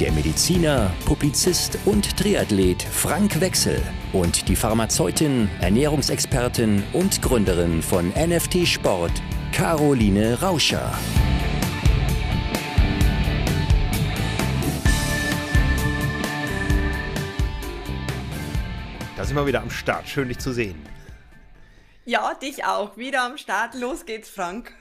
der Mediziner, Publizist und Triathlet Frank Wechsel und die Pharmazeutin, Ernährungsexpertin und Gründerin von NFT Sport, Caroline Rauscher. Da sind wir wieder am Start. Schön, dich zu sehen. Ja, dich auch. Wieder am Start. Los geht's, Frank.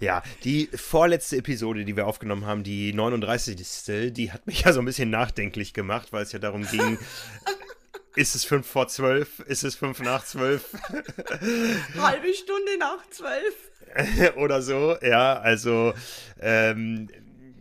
Ja, die vorletzte Episode, die wir aufgenommen haben, die 39. Die hat mich ja so ein bisschen nachdenklich gemacht, weil es ja darum ging, ist es 5 vor 12? Ist es 5 nach 12? Halbe Stunde nach 12. Oder so, ja, also ähm,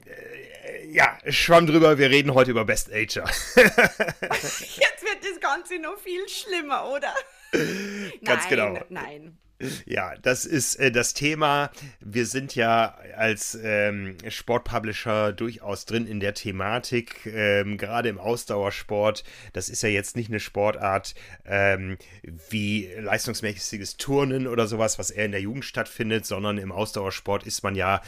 äh, ja, schwamm drüber, wir reden heute über Best Ager. Jetzt wird das Ganze noch viel schlimmer, oder? Ganz nein, genau. Nein. Ja, das ist äh, das Thema. Wir sind ja als ähm, Sportpublisher durchaus drin in der Thematik, ähm, gerade im Ausdauersport. Das ist ja jetzt nicht eine Sportart ähm, wie leistungsmäßiges Turnen oder sowas, was eher in der Jugend stattfindet, sondern im Ausdauersport ist man ja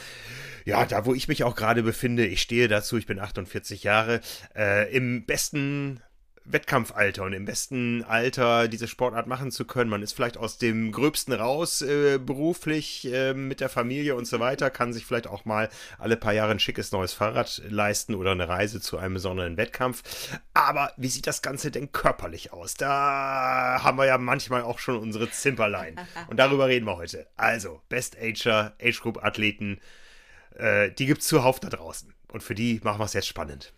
ja, da wo ich mich auch gerade befinde, ich stehe dazu, ich bin 48 Jahre, äh, im besten Wettkampfalter und im besten Alter diese Sportart machen zu können. Man ist vielleicht aus dem Gröbsten raus, äh, beruflich, äh, mit der Familie und so weiter, kann sich vielleicht auch mal alle paar Jahre ein schickes neues Fahrrad leisten oder eine Reise zu einem besonderen Wettkampf. Aber wie sieht das Ganze denn körperlich aus? Da haben wir ja manchmal auch schon unsere Zimperlein. Und darüber reden wir heute. Also, Best Ager, Age Group Athleten, äh, die gibt's zuhauf da draußen. Und für die machen wir es jetzt spannend.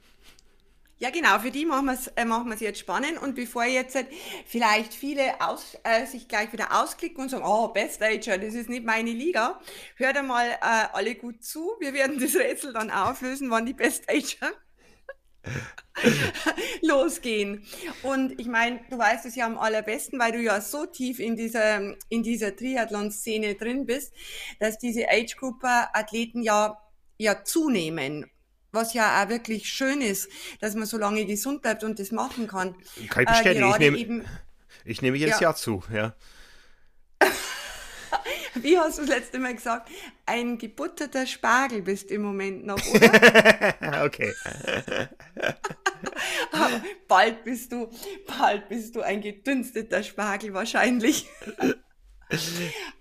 Ja, genau, für die machen wir es äh, machen wir's jetzt spannend. Und bevor jetzt äh, vielleicht viele aus, äh, sich gleich wieder ausklicken und sagen, oh, Best Ager, das ist nicht meine Liga, hört einmal äh, alle gut zu. Wir werden das Rätsel dann auflösen, wann die Best Ager losgehen. Und ich meine, du weißt es ja am allerbesten, weil du ja so tief in dieser, in dieser Triathlon-Szene drin bist, dass diese Age-Grouper-Athleten ja, ja zunehmen was ja auch wirklich schön ist, dass man so lange gesund bleibt und das machen kann. Kann ich bestätigen, äh, ich, nehme, eben, ich nehme jedes ja. Jahr zu, ja. Wie hast du das letzte Mal gesagt? Ein gebutterter Spargel bist im Moment noch, oder? okay. bald bist du, bald bist du ein gedünsteter Spargel wahrscheinlich.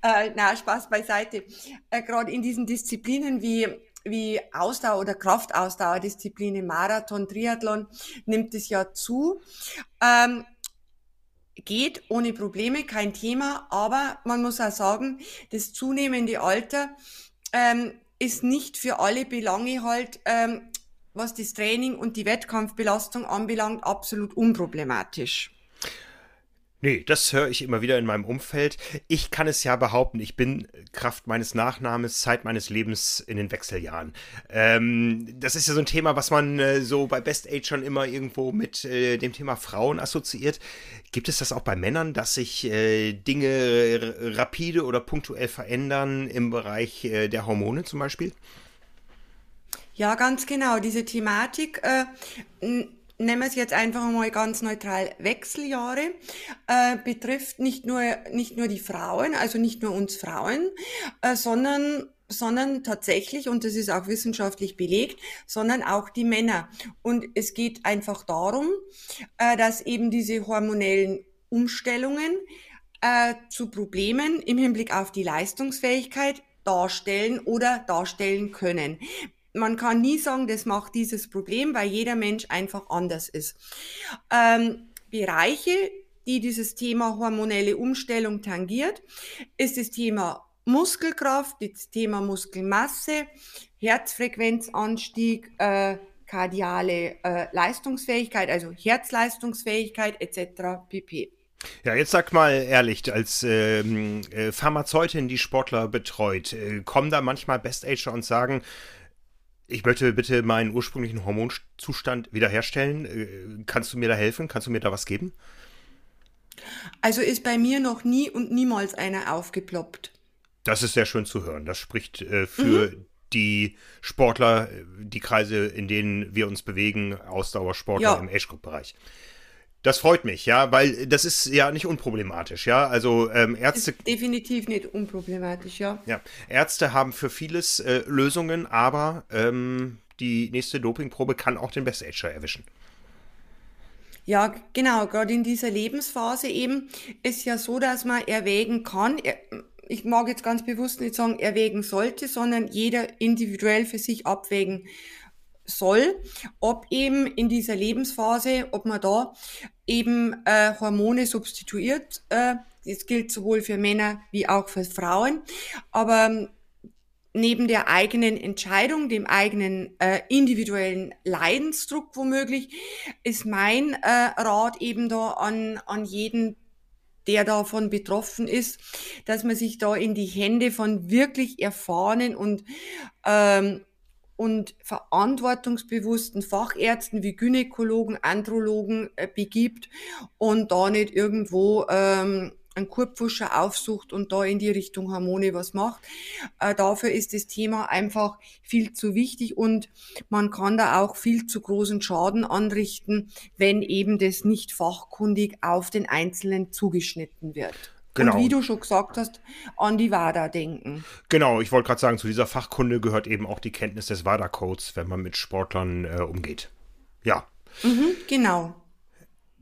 äh, na, Spaß beiseite. Äh, Gerade in diesen Disziplinen wie wie Ausdauer- oder Kraftausdauerdisziplin Marathon, Triathlon nimmt es ja zu. Ähm, geht ohne Probleme, kein Thema, aber man muss auch sagen, das zunehmende Alter ähm, ist nicht für alle Belange halt, ähm, was das Training und die Wettkampfbelastung anbelangt, absolut unproblematisch. Nee, das höre ich immer wieder in meinem Umfeld. Ich kann es ja behaupten, ich bin Kraft meines Nachnamens, Zeit meines Lebens in den Wechseljahren. Ähm, das ist ja so ein Thema, was man äh, so bei Best Age schon immer irgendwo mit äh, dem Thema Frauen assoziiert. Gibt es das auch bei Männern, dass sich äh, Dinge rapide oder punktuell verändern im Bereich äh, der Hormone zum Beispiel? Ja, ganz genau. Diese Thematik äh, nehmen wir es jetzt einfach mal ganz neutral, Wechseljahre, äh, betrifft nicht nur, nicht nur die Frauen, also nicht nur uns Frauen, äh, sondern sondern tatsächlich, und das ist auch wissenschaftlich belegt, sondern auch die Männer. Und es geht einfach darum, äh, dass eben diese hormonellen Umstellungen äh, zu Problemen im Hinblick auf die Leistungsfähigkeit darstellen oder darstellen können man kann nie sagen, das macht dieses Problem, weil jeder Mensch einfach anders ist. Ähm, Bereiche, die dieses Thema hormonelle Umstellung tangiert, ist das Thema Muskelkraft, das Thema Muskelmasse, Herzfrequenzanstieg, äh, kardiale äh, Leistungsfähigkeit, also Herzleistungsfähigkeit etc. pp. Ja, jetzt sag mal ehrlich, als ähm, äh, Pharmazeutin, die Sportler betreut, äh, kommen da manchmal Best Ager und sagen, ich möchte bitte meinen ursprünglichen Hormonzustand wiederherstellen. Äh, kannst du mir da helfen? Kannst du mir da was geben? Also ist bei mir noch nie und niemals einer aufgeploppt. Das ist sehr schön zu hören. Das spricht äh, für mhm. die Sportler, die Kreise, in denen wir uns bewegen, Ausdauersportler ja. im Age-Group-Bereich. Das freut mich, ja, weil das ist ja nicht unproblematisch, ja. Also ähm, Ärzte. Definitiv nicht unproblematisch, ja. Ja, Ärzte haben für vieles äh, Lösungen, aber ähm, die nächste Dopingprobe kann auch den Best-Ager erwischen. Ja, genau. Gerade in dieser Lebensphase eben ist ja so, dass man erwägen kann, ich mag jetzt ganz bewusst nicht sagen, erwägen sollte, sondern jeder individuell für sich abwägen soll, ob eben in dieser Lebensphase, ob man da eben äh, Hormone substituiert. Äh, das gilt sowohl für Männer wie auch für Frauen. Aber neben der eigenen Entscheidung, dem eigenen äh, individuellen Leidensdruck womöglich, ist mein äh, Rat eben da an, an jeden, der davon betroffen ist, dass man sich da in die Hände von wirklich erfahrenen und ähm, und verantwortungsbewussten Fachärzten wie Gynäkologen, Andrologen äh, begibt und da nicht irgendwo ähm, einen Kurpfuscher aufsucht und da in die Richtung Hormone was macht. Äh, dafür ist das Thema einfach viel zu wichtig und man kann da auch viel zu großen Schaden anrichten, wenn eben das nicht fachkundig auf den Einzelnen zugeschnitten wird. Genau. Und wie du schon gesagt hast, an die WADA denken. Genau, ich wollte gerade sagen, zu dieser Fachkunde gehört eben auch die Kenntnis des WADA-Codes, wenn man mit Sportlern äh, umgeht. Ja. Mhm, genau.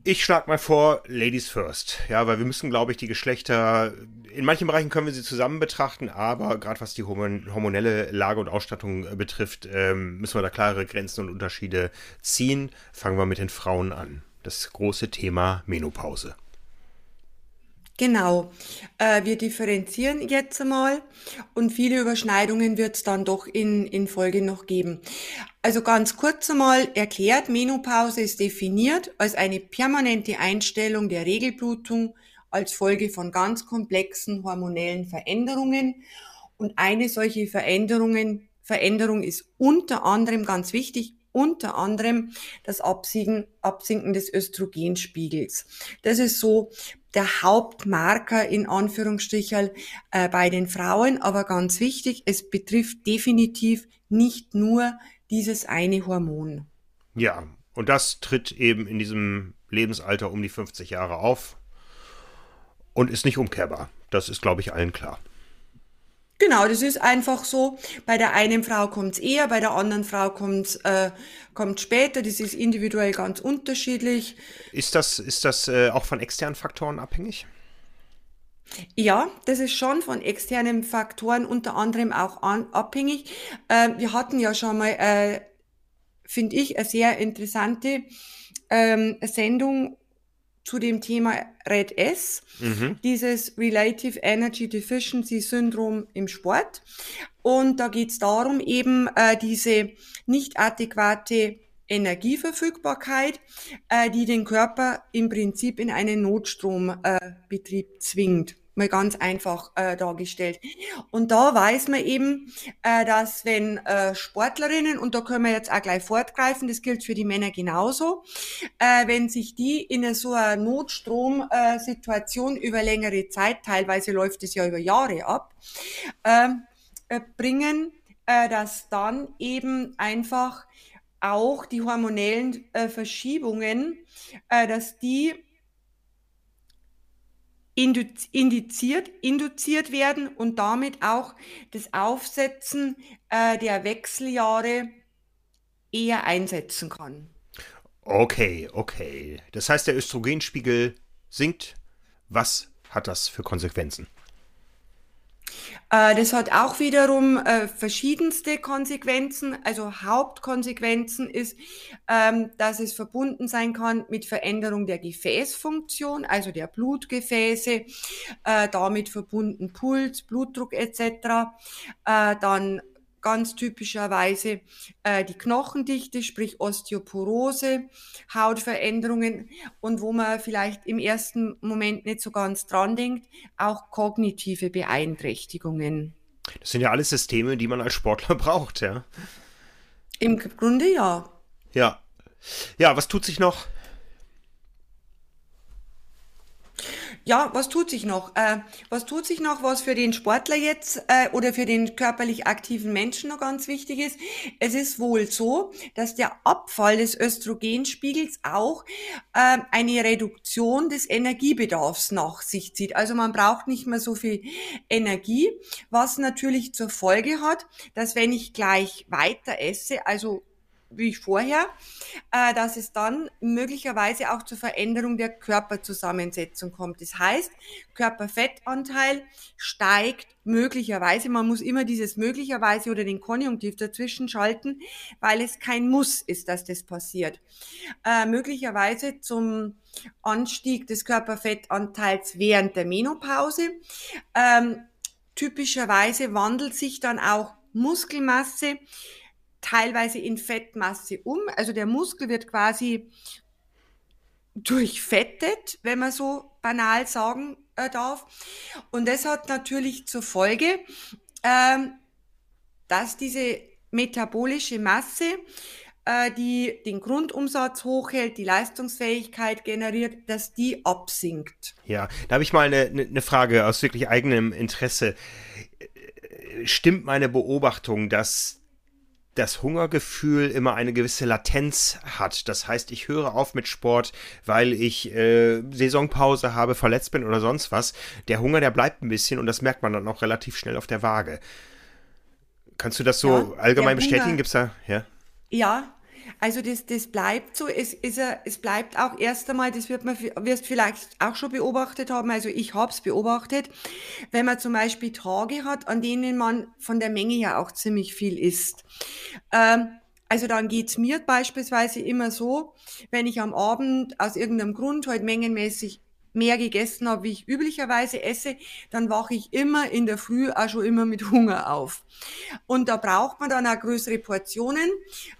Ich schlage mal vor, Ladies first. Ja, weil wir müssen, glaube ich, die Geschlechter, in manchen Bereichen können wir sie zusammen betrachten, aber gerade was die hormonelle Lage und Ausstattung äh, betrifft, ähm, müssen wir da klare Grenzen und Unterschiede ziehen. Fangen wir mit den Frauen an. Das große Thema Menopause. Genau. Äh, wir differenzieren jetzt einmal und viele Überschneidungen wird es dann doch in, in Folge noch geben. Also ganz kurz einmal erklärt, Menopause ist definiert als eine permanente Einstellung der Regelblutung als Folge von ganz komplexen hormonellen Veränderungen. Und eine solche Veränderungen, Veränderung ist unter anderem ganz wichtig, unter anderem das Absinken, Absinken des Östrogenspiegels. Das ist so der Hauptmarker in Anführungsstrichen äh, bei den Frauen, aber ganz wichtig, es betrifft definitiv nicht nur dieses eine Hormon. Ja, und das tritt eben in diesem Lebensalter um die 50 Jahre auf und ist nicht umkehrbar. Das ist, glaube ich, allen klar. Genau, das ist einfach so. Bei der einen Frau kommt es eher, bei der anderen Frau kommt äh, kommt später. Das ist individuell ganz unterschiedlich. Ist das, ist das äh, auch von externen Faktoren abhängig? Ja, das ist schon von externen Faktoren unter anderem auch an, abhängig. Äh, wir hatten ja schon mal, äh, finde ich, eine sehr interessante ähm, Sendung zu dem Thema Red S, mhm. dieses Relative Energy Deficiency Syndrom im Sport. Und da geht es darum, eben äh, diese nicht adäquate Energieverfügbarkeit, äh, die den Körper im Prinzip in einen Notstrombetrieb äh, zwingt mal ganz einfach äh, dargestellt. Und da weiß man eben, äh, dass wenn äh, Sportlerinnen, und da können wir jetzt auch gleich fortgreifen, das gilt für die Männer genauso, äh, wenn sich die in so einer Notstromsituation über längere Zeit, teilweise läuft es ja über Jahre ab, ähm, äh, bringen, äh, dass dann eben einfach auch die hormonellen äh, Verschiebungen, äh, dass die indiziert, induziert werden und damit auch das Aufsetzen äh, der Wechseljahre eher einsetzen kann. Okay, okay. Das heißt, der Östrogenspiegel sinkt. Was hat das für Konsequenzen? Äh, das hat auch wiederum äh, verschiedenste Konsequenzen. Also Hauptkonsequenzen ist, ähm, dass es verbunden sein kann mit Veränderung der Gefäßfunktion, also der Blutgefäße, äh, damit verbunden Puls, Blutdruck etc. Dann ganz typischerweise äh, die Knochendichte, sprich Osteoporose, Hautveränderungen und wo man vielleicht im ersten Moment nicht so ganz dran denkt, auch kognitive Beeinträchtigungen. Das sind ja alles Systeme, die man als Sportler braucht, ja. Im Grunde ja. Ja. Ja, was tut sich noch? Ja, was tut sich noch? Äh, was tut sich noch, was für den Sportler jetzt äh, oder für den körperlich aktiven Menschen noch ganz wichtig ist? Es ist wohl so, dass der Abfall des Östrogenspiegels auch äh, eine Reduktion des Energiebedarfs nach sich zieht. Also man braucht nicht mehr so viel Energie, was natürlich zur Folge hat, dass wenn ich gleich weiter esse, also wie vorher, äh, dass es dann möglicherweise auch zur Veränderung der Körperzusammensetzung kommt. Das heißt, Körperfettanteil steigt möglicherweise. Man muss immer dieses möglicherweise oder den Konjunktiv dazwischen schalten, weil es kein Muss ist, dass das passiert. Äh, möglicherweise zum Anstieg des Körperfettanteils während der Menopause. Ähm, typischerweise wandelt sich dann auch Muskelmasse teilweise in Fettmasse um. Also der Muskel wird quasi durchfettet, wenn man so banal sagen äh, darf. Und das hat natürlich zur Folge, ähm, dass diese metabolische Masse, äh, die den Grundumsatz hochhält, die Leistungsfähigkeit generiert, dass die absinkt. Ja, da habe ich mal eine, eine Frage aus wirklich eigenem Interesse. Stimmt meine Beobachtung, dass das Hungergefühl immer eine gewisse Latenz hat. Das heißt, ich höre auf mit Sport, weil ich äh, Saisonpause habe, verletzt bin oder sonst was. Der Hunger, der bleibt ein bisschen und das merkt man dann auch relativ schnell auf der Waage. Kannst du das so ja, allgemein bestätigen? Gibt's da, ja? Ja, also das, das bleibt so. Es, ist, es bleibt auch erst einmal, das wird man wirst vielleicht auch schon beobachtet haben, also ich habe es beobachtet, wenn man zum Beispiel Tage hat, an denen man von der Menge ja auch ziemlich viel isst. Ähm, also dann geht's mir beispielsweise immer so, wenn ich am Abend aus irgendeinem Grund halt mengenmäßig mehr gegessen habe, wie ich üblicherweise esse, dann wache ich immer in der Früh auch schon immer mit Hunger auf. Und da braucht man dann auch größere Portionen,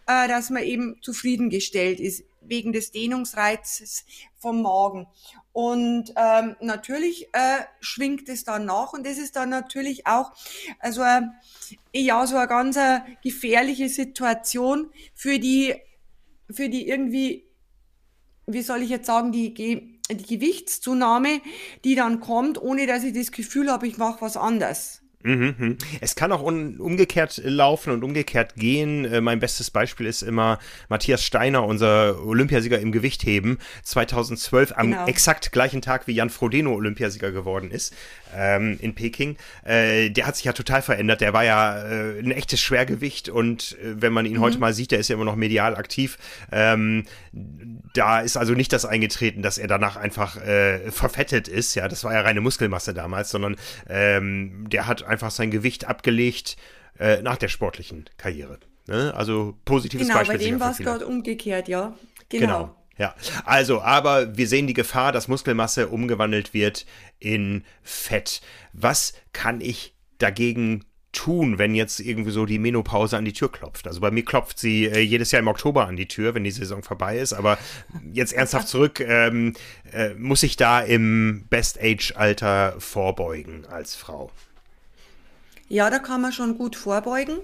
äh, dass man eben zufriedengestellt ist wegen des Dehnungsreizes vom Magen. Und ähm, natürlich äh, schwingt es dann nach und das ist dann natürlich auch also äh, ja so eine ganz äh, gefährliche Situation für die für die irgendwie wie soll ich jetzt sagen die die Gewichtszunahme, die dann kommt, ohne dass ich das Gefühl habe, ich mache was anders. Mhm, mhm. Es kann auch umgekehrt laufen und umgekehrt gehen. Äh, mein bestes Beispiel ist immer Matthias Steiner, unser Olympiasieger im Gewichtheben, 2012 am genau. exakt gleichen Tag wie Jan Frodeno Olympiasieger geworden ist ähm, in Peking. Äh, der hat sich ja total verändert. Der war ja äh, ein echtes Schwergewicht und äh, wenn man ihn mhm. heute mal sieht, der ist ja immer noch medial aktiv. Ähm, da ist also nicht das eingetreten, dass er danach einfach äh, verfettet ist. Ja, das war ja reine Muskelmasse damals, sondern ähm, der hat einfach sein Gewicht abgelegt äh, nach der sportlichen Karriere. Ne? Also positives genau, Beispiel. Genau, bei dem war es gerade umgekehrt, ja. Genau. genau. Ja, also, aber wir sehen die Gefahr, dass Muskelmasse umgewandelt wird in Fett. Was kann ich dagegen tun, wenn jetzt irgendwie so die Menopause an die Tür klopft? Also bei mir klopft sie äh, jedes Jahr im Oktober an die Tür, wenn die Saison vorbei ist. Aber jetzt ernsthaft zurück, ähm, äh, muss ich da im Best-Age-Alter vorbeugen als Frau? Ja, da kann man schon gut vorbeugen.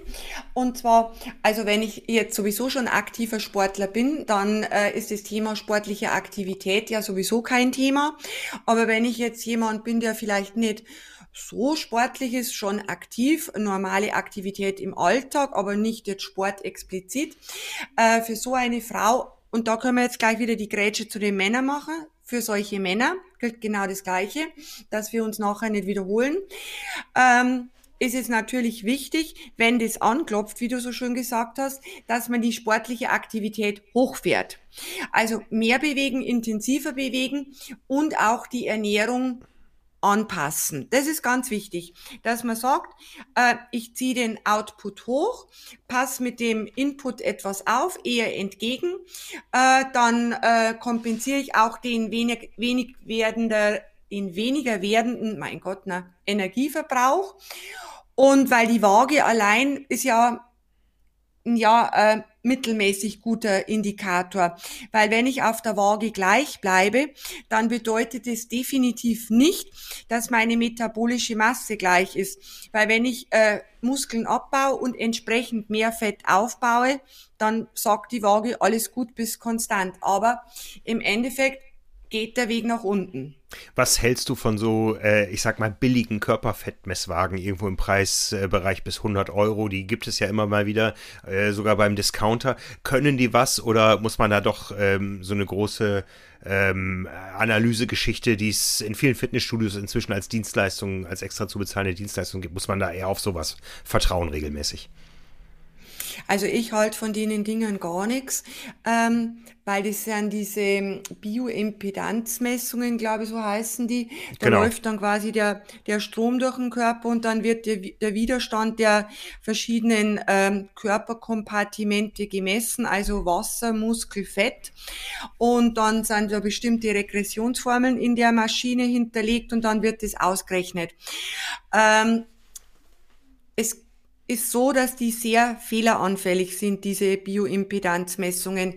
Und zwar, also wenn ich jetzt sowieso schon aktiver Sportler bin, dann äh, ist das Thema sportliche Aktivität ja sowieso kein Thema. Aber wenn ich jetzt jemand bin, der vielleicht nicht so sportlich ist, schon aktiv, normale Aktivität im Alltag, aber nicht jetzt Sport explizit, äh, für so eine Frau, und da können wir jetzt gleich wieder die Grätsche zu den Männern machen, für solche Männer gilt genau das Gleiche, dass wir uns nachher nicht wiederholen. Ähm, ist es natürlich wichtig, wenn das anklopft, wie du so schön gesagt hast, dass man die sportliche Aktivität hochfährt. Also mehr bewegen, intensiver bewegen und auch die Ernährung anpassen. Das ist ganz wichtig, dass man sagt, äh, ich ziehe den Output hoch, passe mit dem Input etwas auf, eher entgegen, äh, dann äh, kompensiere ich auch den wenig, wenig werdender, den weniger werdenden, mein Gott, na, Energieverbrauch. Und weil die Waage allein ist ja ja äh, mittelmäßig guter Indikator, weil wenn ich auf der Waage gleich bleibe, dann bedeutet es definitiv nicht, dass meine metabolische Masse gleich ist, weil wenn ich äh, Muskeln abbaue und entsprechend mehr Fett aufbaue, dann sagt die Waage alles gut bis konstant, aber im Endeffekt geht der Weg nach unten. Was hältst du von so, äh, ich sag mal, billigen Körperfettmesswagen irgendwo im Preisbereich bis 100 Euro? Die gibt es ja immer mal wieder, äh, sogar beim Discounter. Können die was oder muss man da doch ähm, so eine große ähm, Analysegeschichte, die es in vielen Fitnessstudios inzwischen als Dienstleistung, als extra zu bezahlende Dienstleistung gibt, muss man da eher auf sowas vertrauen regelmäßig? Also ich halte von denen Dingen gar nichts, ähm, weil das sind diese Bioimpedanzmessungen, glaube ich, so heißen die. Da genau. läuft dann quasi der, der Strom durch den Körper und dann wird der, der Widerstand der verschiedenen ähm, Körperkompartimente gemessen, also Wasser, Muskel, Fett. Und dann sind da bestimmte Regressionsformeln in der Maschine hinterlegt und dann wird das ausgerechnet. Ähm, es ist so, dass die sehr fehleranfällig sind, diese Bioimpedanzmessungen.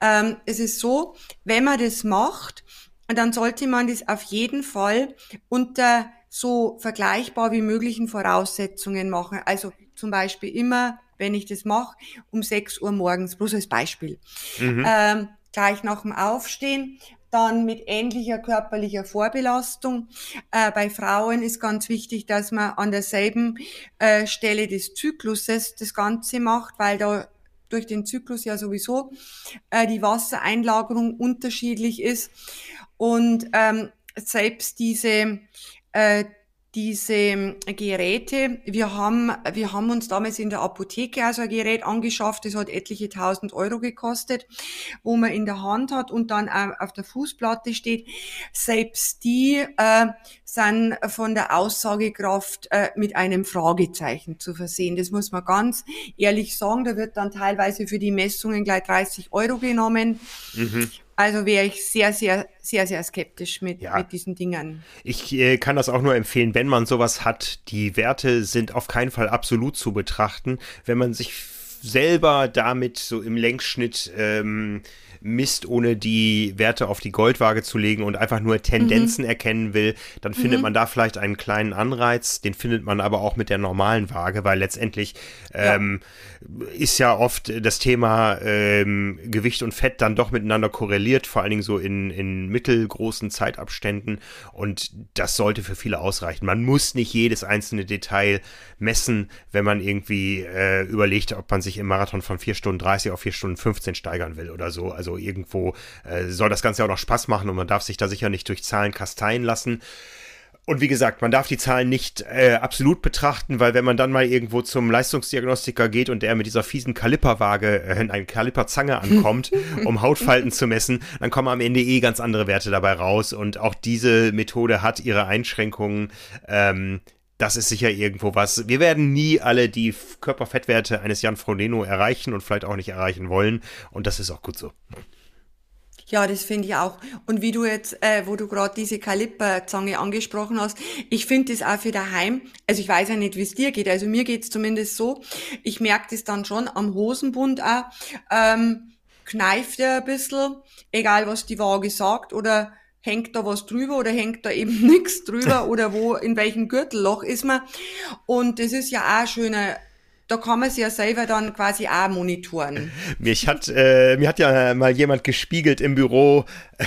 Ähm, es ist so, wenn man das macht, dann sollte man das auf jeden Fall unter so vergleichbar wie möglichen Voraussetzungen machen. Also zum Beispiel immer, wenn ich das mache, um 6 Uhr morgens, bloß als Beispiel. Mhm. Ähm, gleich nach dem Aufstehen dann mit ähnlicher körperlicher Vorbelastung. Äh, bei Frauen ist ganz wichtig, dass man an derselben äh, Stelle des Zykluses das Ganze macht, weil da durch den Zyklus ja sowieso äh, die Wassereinlagerung unterschiedlich ist. Und ähm, selbst diese äh, diese ähm, Geräte. Wir haben, wir haben uns damals in der Apotheke also ein Gerät angeschafft, das hat etliche tausend Euro gekostet, wo man in der Hand hat und dann auf der Fußplatte steht. Selbst die äh, sind von der Aussagekraft äh, mit einem Fragezeichen zu versehen. Das muss man ganz ehrlich sagen. Da wird dann teilweise für die Messungen gleich 30 Euro genommen. Mhm. Also wäre ich sehr, sehr, sehr, sehr skeptisch mit, ja. mit diesen Dingen. Ich äh, kann das auch nur empfehlen, wenn man sowas hat. Die Werte sind auf keinen Fall absolut zu betrachten. Wenn man sich selber damit so im Längsschnitt ähm, misst, ohne die Werte auf die Goldwaage zu legen und einfach nur Tendenzen mhm. erkennen will, dann findet mhm. man da vielleicht einen kleinen Anreiz. Den findet man aber auch mit der normalen Waage, weil letztendlich ähm, ja. ist ja oft das Thema ähm, Gewicht und Fett dann doch miteinander korreliert, vor allen Dingen so in, in mittelgroßen Zeitabständen. Und das sollte für viele ausreichen. Man muss nicht jedes einzelne Detail messen, wenn man irgendwie äh, überlegt, ob man sich im Marathon von 4 Stunden 30 auf 4 Stunden 15 steigern will oder so. Also irgendwo äh, soll das Ganze auch noch Spaß machen und man darf sich da sicher nicht durch Zahlen kasteien lassen. Und wie gesagt, man darf die Zahlen nicht äh, absolut betrachten, weil wenn man dann mal irgendwo zum Leistungsdiagnostiker geht und der mit dieser fiesen Kaliperwaage, äh, eine Kaliperzange ankommt, um Hautfalten zu messen, dann kommen am Ende eh ganz andere Werte dabei raus. Und auch diese Methode hat ihre Einschränkungen. Ähm, das ist sicher irgendwo was. Wir werden nie alle die Körperfettwerte eines Jan Frodeno erreichen und vielleicht auch nicht erreichen wollen. Und das ist auch gut so. Ja, das finde ich auch. Und wie du jetzt, äh, wo du gerade diese Kaliperzange angesprochen hast, ich finde das auch für daheim, also ich weiß ja nicht, wie es dir geht, also mir geht's zumindest so, ich merke das dann schon am Hosenbund auch, ähm, kneift er ein bisschen, egal was die Waage sagt, oder hängt da was drüber oder hängt da eben nichts drüber oder wo, in welchem Gürtelloch ist man. Und das ist ja auch schöner da kann man sich ja selber dann quasi auch monitoren. Mich hat, äh, mir hat ja mal jemand gespiegelt im Büro,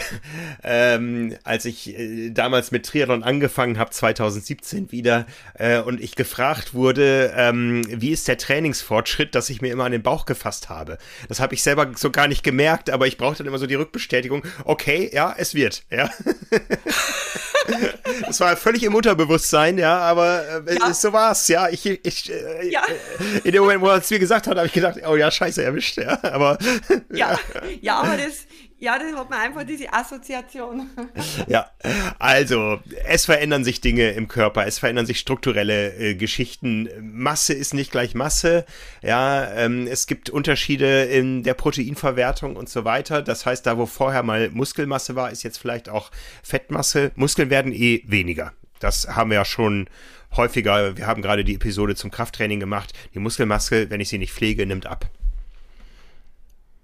ähm, als ich äh, damals mit Triathlon angefangen habe, 2017 wieder, äh, und ich gefragt wurde, ähm, wie ist der Trainingsfortschritt, dass ich mir immer an den Bauch gefasst habe. Das habe ich selber so gar nicht gemerkt, aber ich brauchte dann immer so die Rückbestätigung, okay, ja, es wird, ja. das war völlig im Unterbewusstsein, ja, aber äh, ja. so war's, ja. Ich, ich, äh, ja. In dem Moment, wo er es mir gesagt hat, habe ich gedacht, oh ja, scheiße, erwischt, ja. Aber ja, ja, aber das, ja, das hat man einfach diese Assoziation. ja, also es verändern sich Dinge im Körper, es verändern sich strukturelle äh, Geschichten. Masse ist nicht gleich Masse. Ja, ähm, es gibt Unterschiede in der Proteinverwertung und so weiter. Das heißt, da wo vorher mal Muskelmasse war, ist jetzt vielleicht auch Fettmasse. Muskeln werden eh weniger. Das haben wir ja schon häufiger. Wir haben gerade die Episode zum Krafttraining gemacht. Die Muskelmasse, wenn ich sie nicht pflege, nimmt ab.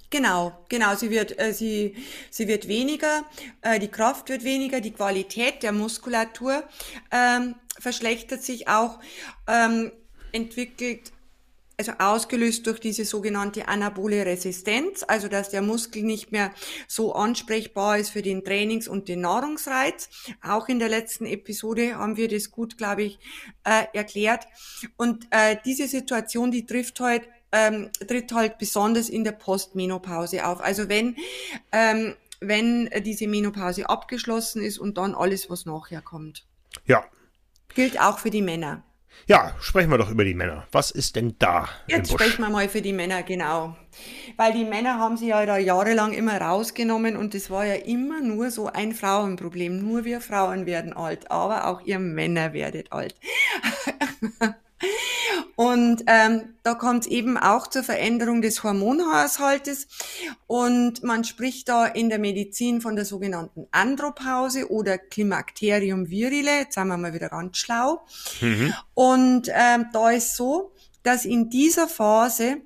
Genau, genau. Sie wird, äh, sie, sie wird weniger, äh, die Kraft wird weniger, die Qualität der Muskulatur ähm, verschlechtert sich auch, ähm, entwickelt also ausgelöst durch diese sogenannte anabole Resistenz, also dass der Muskel nicht mehr so ansprechbar ist für den Trainings- und den Nahrungsreiz. Auch in der letzten Episode haben wir das gut, glaube ich, äh, erklärt. Und äh, diese Situation, die trifft halt ähm, tritt halt besonders in der Postmenopause auf. Also wenn ähm, wenn diese Menopause abgeschlossen ist und dann alles, was nachher kommt. Ja. Gilt auch für die Männer. Ja, sprechen wir doch über die Männer. Was ist denn da? Jetzt sprechen wir mal für die Männer, genau. Weil die Männer haben sie ja da jahrelang immer rausgenommen und das war ja immer nur so ein Frauenproblem. Nur wir Frauen werden alt, aber auch ihr Männer werdet alt. Und ähm, da kommt es eben auch zur Veränderung des Hormonhaushaltes. Und man spricht da in der Medizin von der sogenannten Andropause oder Klimakterium virile. Jetzt sind wir mal wieder ganz schlau. Mhm. Und ähm, da ist so, dass in dieser Phase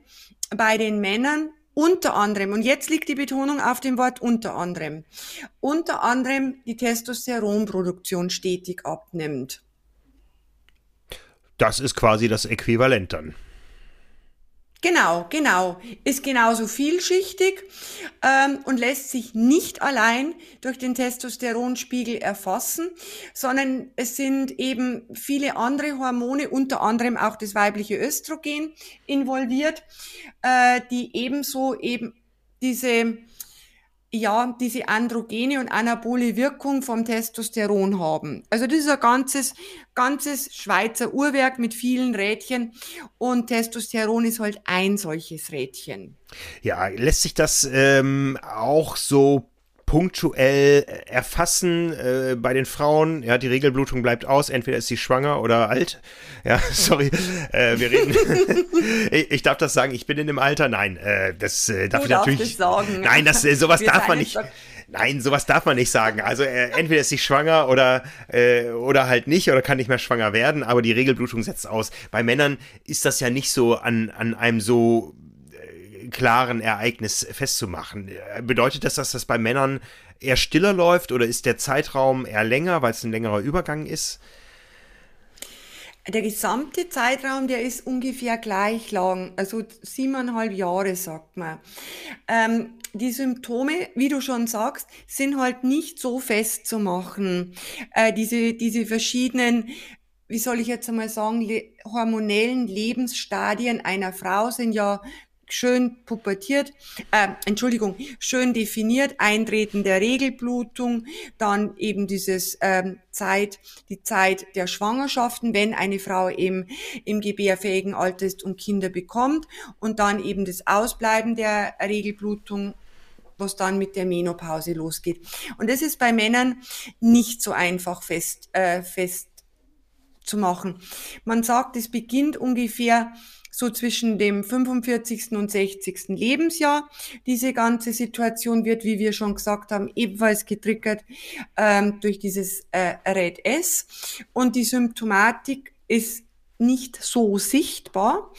bei den Männern unter anderem, und jetzt liegt die Betonung auf dem Wort unter anderem, unter anderem die Testosteronproduktion stetig abnimmt. Das ist quasi das Äquivalent dann. Genau, genau. Ist genauso vielschichtig ähm, und lässt sich nicht allein durch den Testosteronspiegel erfassen, sondern es sind eben viele andere Hormone, unter anderem auch das weibliche Östrogen involviert, äh, die ebenso eben diese ja, diese androgene und anabole Wirkung vom Testosteron haben. Also das ist ein ganzes, ganzes Schweizer Uhrwerk mit vielen Rädchen und Testosteron ist halt ein solches Rädchen. Ja, lässt sich das ähm, auch so punktuell erfassen äh, bei den Frauen. Ja, die Regelblutung bleibt aus. Entweder ist sie schwanger oder alt. Ja, sorry. Äh, wir reden. ich, ich, darf das sagen. Ich bin in dem Alter. Nein, äh, das äh, darf du ich natürlich. Sagen. Nein, das äh, sowas darf man nicht. Nein, sowas darf man nicht sagen. Also äh, entweder ist sie schwanger oder äh, oder halt nicht oder kann nicht mehr schwanger werden, aber die Regelblutung setzt aus. Bei Männern ist das ja nicht so an an einem so klaren Ereignis festzumachen. Bedeutet das, dass das bei Männern eher stiller läuft oder ist der Zeitraum eher länger, weil es ein längerer Übergang ist? Der gesamte Zeitraum, der ist ungefähr gleich lang, also siebeneinhalb Jahre, sagt man. Ähm, die Symptome, wie du schon sagst, sind halt nicht so festzumachen. Äh, diese, diese verschiedenen, wie soll ich jetzt einmal sagen, le hormonellen Lebensstadien einer Frau sind ja schön pubertiert, äh, Entschuldigung, schön definiert, Eintreten der Regelblutung, dann eben dieses ähm, Zeit, die Zeit der Schwangerschaften, wenn eine Frau eben im gebärfähigen Alter ist und Kinder bekommt und dann eben das Ausbleiben der Regelblutung was dann mit der Menopause losgeht. Und das ist bei Männern nicht so einfach fest, äh, fest zu machen. Man sagt, es beginnt ungefähr so zwischen dem 45. und 60. Lebensjahr. Diese ganze Situation wird, wie wir schon gesagt haben, ebenfalls getriggert ähm, durch dieses äh, Red S. Und die Symptomatik ist nicht so sichtbar,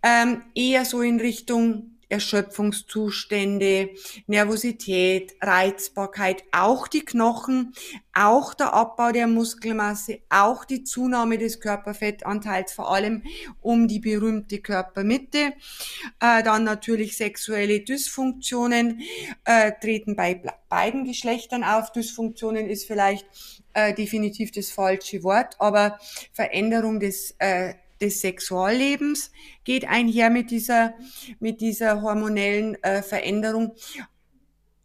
ähm, eher so in Richtung Erschöpfungszustände, Nervosität, Reizbarkeit, auch die Knochen, auch der Abbau der Muskelmasse, auch die Zunahme des Körperfettanteils, vor allem um die berühmte Körpermitte. Äh, dann natürlich sexuelle Dysfunktionen äh, treten bei beiden Geschlechtern auf. Dysfunktionen ist vielleicht äh, definitiv das falsche Wort, aber Veränderung des äh, des Sexuallebens geht einher mit dieser, mit dieser hormonellen äh, Veränderung.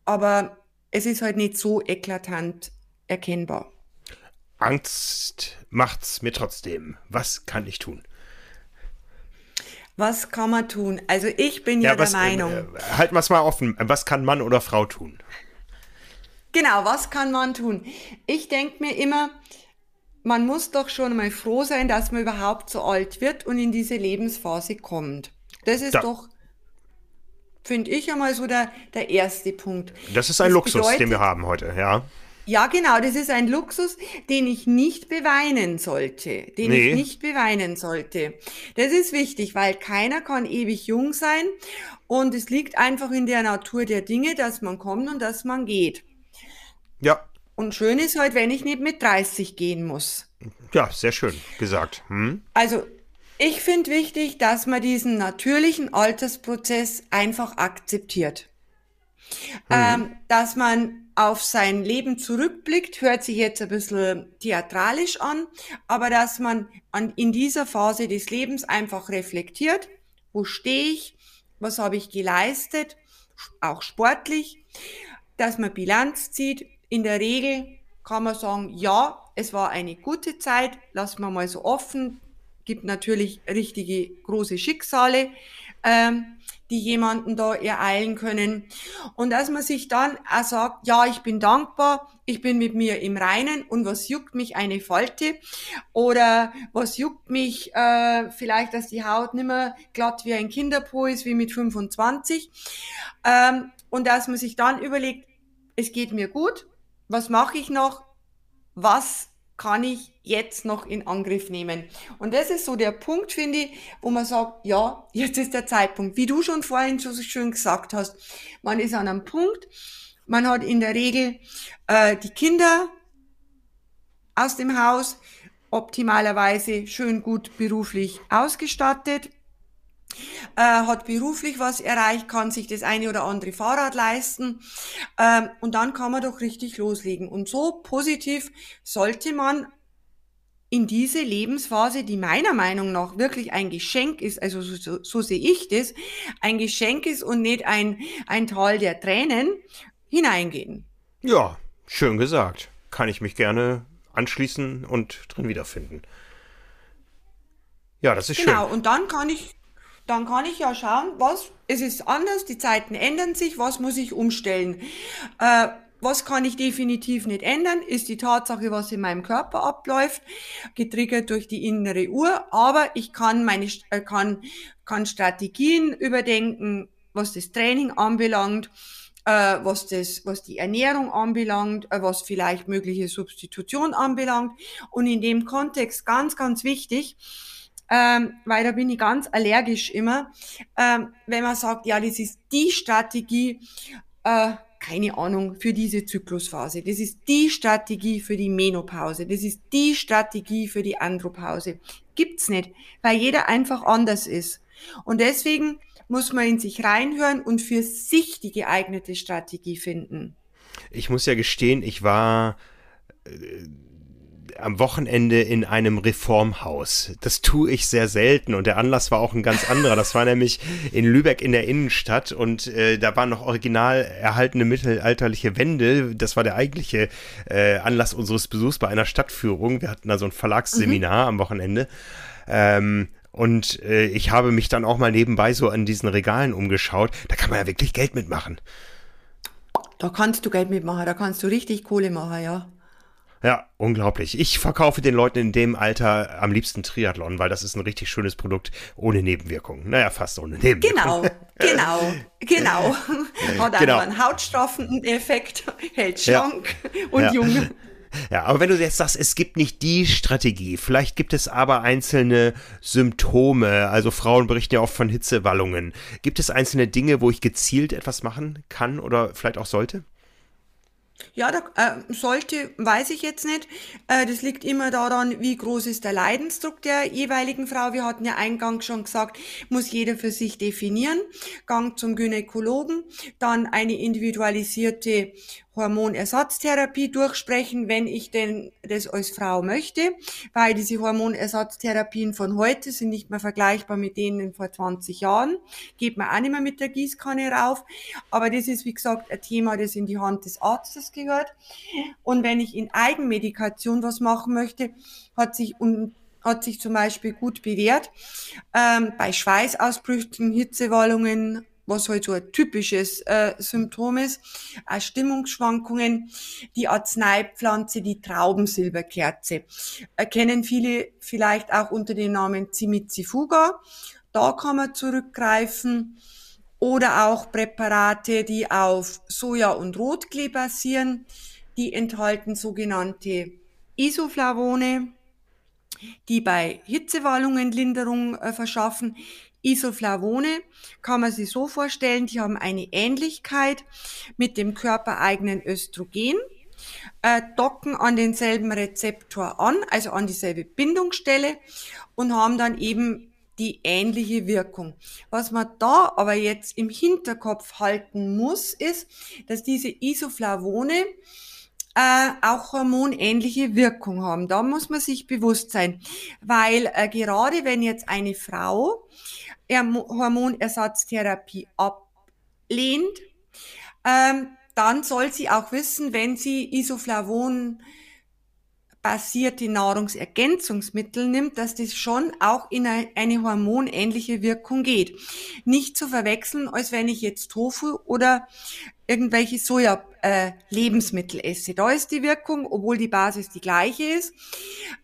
Aber es ist halt nicht so eklatant erkennbar. Angst macht's mir trotzdem. Was kann ich tun? Was kann man tun? Also ich bin ja, ja was, der Meinung. Äh, halten wir es mal offen. Was kann Mann oder Frau tun? Genau, was kann man tun? Ich denke mir immer, man muss doch schon mal froh sein, dass man überhaupt so alt wird und in diese Lebensphase kommt. Das ist da. doch, finde ich einmal so der, der erste Punkt. Das ist ein das Luxus, bedeutet, den wir haben heute, ja. Ja, genau, das ist ein Luxus, den ich nicht beweinen sollte, den nee. ich nicht beweinen sollte. Das ist wichtig, weil keiner kann ewig jung sein und es liegt einfach in der Natur der Dinge, dass man kommt und dass man geht. Ja, und schön ist halt, wenn ich nicht mit 30 gehen muss. Ja, sehr schön gesagt. Hm? Also Ich finde wichtig, dass man diesen natürlichen Altersprozess einfach akzeptiert. Mhm. Ähm, dass man auf sein Leben zurückblickt, hört sich jetzt ein bisschen theatralisch an, aber dass man an, in dieser Phase des Lebens einfach reflektiert, wo stehe ich, was habe ich geleistet, auch sportlich, dass man Bilanz zieht. In der Regel kann man sagen, ja, es war eine gute Zeit, lassen wir mal so offen, gibt natürlich richtige große Schicksale. Ähm, die jemanden da ereilen können. Und dass man sich dann auch sagt, ja, ich bin dankbar, ich bin mit mir im Reinen und was juckt mich eine Falte oder was juckt mich äh, vielleicht, dass die Haut nicht mehr glatt wie ein Kinderpo ist, wie mit 25. Ähm, und dass man sich dann überlegt, es geht mir gut, was mache ich noch, was kann ich jetzt noch in Angriff nehmen? Und das ist so der Punkt, finde ich, wo man sagt, ja, jetzt ist der Zeitpunkt. Wie du schon vorhin so schön gesagt hast, man ist an einem Punkt, man hat in der Regel äh, die Kinder aus dem Haus, optimalerweise schön gut beruflich ausgestattet äh, hat beruflich was erreicht, kann sich das eine oder andere Fahrrad leisten ähm, und dann kann man doch richtig loslegen. Und so positiv sollte man in diese Lebensphase, die meiner Meinung nach wirklich ein Geschenk ist, also so, so, so sehe ich das, ein Geschenk ist und nicht ein, ein Tal der Tränen, hineingehen. Ja, schön gesagt. Kann ich mich gerne anschließen und drin wiederfinden. Ja, das ist genau, schön. Genau, und dann kann ich dann kann ich ja schauen, was, es ist anders, die Zeiten ändern sich, was muss ich umstellen. Äh, was kann ich definitiv nicht ändern, ist die Tatsache, was in meinem Körper abläuft, getriggert durch die innere Uhr, aber ich kann meine, äh, kann, kann Strategien überdenken, was das Training anbelangt, äh, was das, was die Ernährung anbelangt, äh, was vielleicht mögliche Substitution anbelangt. Und in dem Kontext ganz, ganz wichtig, ähm, weil da bin ich ganz allergisch immer, ähm, wenn man sagt, ja, das ist die Strategie, äh, keine Ahnung, für diese Zyklusphase. Das ist die Strategie für die Menopause. Das ist die Strategie für die Andropause. Gibt's nicht, weil jeder einfach anders ist. Und deswegen muss man in sich reinhören und für sich die geeignete Strategie finden. Ich muss ja gestehen, ich war äh, am Wochenende in einem Reformhaus. Das tue ich sehr selten und der Anlass war auch ein ganz anderer. Das war nämlich in Lübeck in der Innenstadt und äh, da waren noch original erhaltene mittelalterliche Wände. Das war der eigentliche äh, Anlass unseres Besuchs bei einer Stadtführung. Wir hatten da so ein Verlagsseminar mhm. am Wochenende. Ähm, und äh, ich habe mich dann auch mal nebenbei so an diesen Regalen umgeschaut. Da kann man ja wirklich Geld mitmachen. Da kannst du Geld mitmachen, da kannst du richtig Kohle machen, ja. Ja, unglaublich. Ich verkaufe den Leuten in dem Alter am liebsten Triathlon, weil das ist ein richtig schönes Produkt ohne Nebenwirkungen. Naja, fast ohne Nebenwirkungen. Genau, genau, genau. Hat genau. einen hautstraffenden Effekt, hält schlank ja. und ja. jung. Ja, aber wenn du jetzt sagst, es gibt nicht die Strategie, vielleicht gibt es aber einzelne Symptome, also Frauen berichten ja oft von Hitzewallungen. Gibt es einzelne Dinge, wo ich gezielt etwas machen kann oder vielleicht auch sollte? Ja, da, äh, sollte, weiß ich jetzt nicht. Äh, das liegt immer daran, wie groß ist der Leidensdruck der jeweiligen Frau. Wir hatten ja eingangs schon gesagt, muss jeder für sich definieren. Gang zum Gynäkologen, dann eine individualisierte Hormonersatztherapie durchsprechen, wenn ich denn das als Frau möchte, weil diese Hormonersatztherapien von heute sind nicht mehr vergleichbar mit denen vor 20 Jahren. Geht man auch nicht mehr mit der Gießkanne rauf. Aber das ist, wie gesagt, ein Thema, das in die Hand des Arztes gehört. Und wenn ich in Eigenmedikation was machen möchte, hat sich hat sich zum Beispiel gut bewährt. Ähm, bei Schweißausbrüchen, Hitzewallungen, was halt so ein typisches äh, Symptom ist, auch Stimmungsschwankungen, die Arzneipflanze, die Traubensilberkerze. Erkennen viele vielleicht auch unter dem Namen Cimizifuga. Da kann man zurückgreifen. Oder auch Präparate, die auf Soja und Rotklee basieren. Die enthalten sogenannte Isoflavone, die bei Hitzewallungen Linderung äh, verschaffen. Isoflavone kann man sich so vorstellen, die haben eine Ähnlichkeit mit dem körpereigenen Östrogen. äh, docken an denselben Rezeptor an, also an dieselbe Bindungsstelle und haben dann eben die ähnliche Wirkung. Was man da aber jetzt im Hinterkopf halten muss, ist, dass diese Isoflavone äh, auch hormonähnliche Wirkung haben. Da muss man sich bewusst sein, weil äh, gerade wenn jetzt eine Frau Hormonersatztherapie ablehnt, ähm, dann soll sie auch wissen, wenn sie Isoflavon basierte Nahrungsergänzungsmittel nimmt, dass das schon auch in eine hormonähnliche Wirkung geht. Nicht zu verwechseln, als wenn ich jetzt Tofu oder irgendwelche Soja-Lebensmittel äh, esse. Da ist die Wirkung, obwohl die Basis die gleiche ist,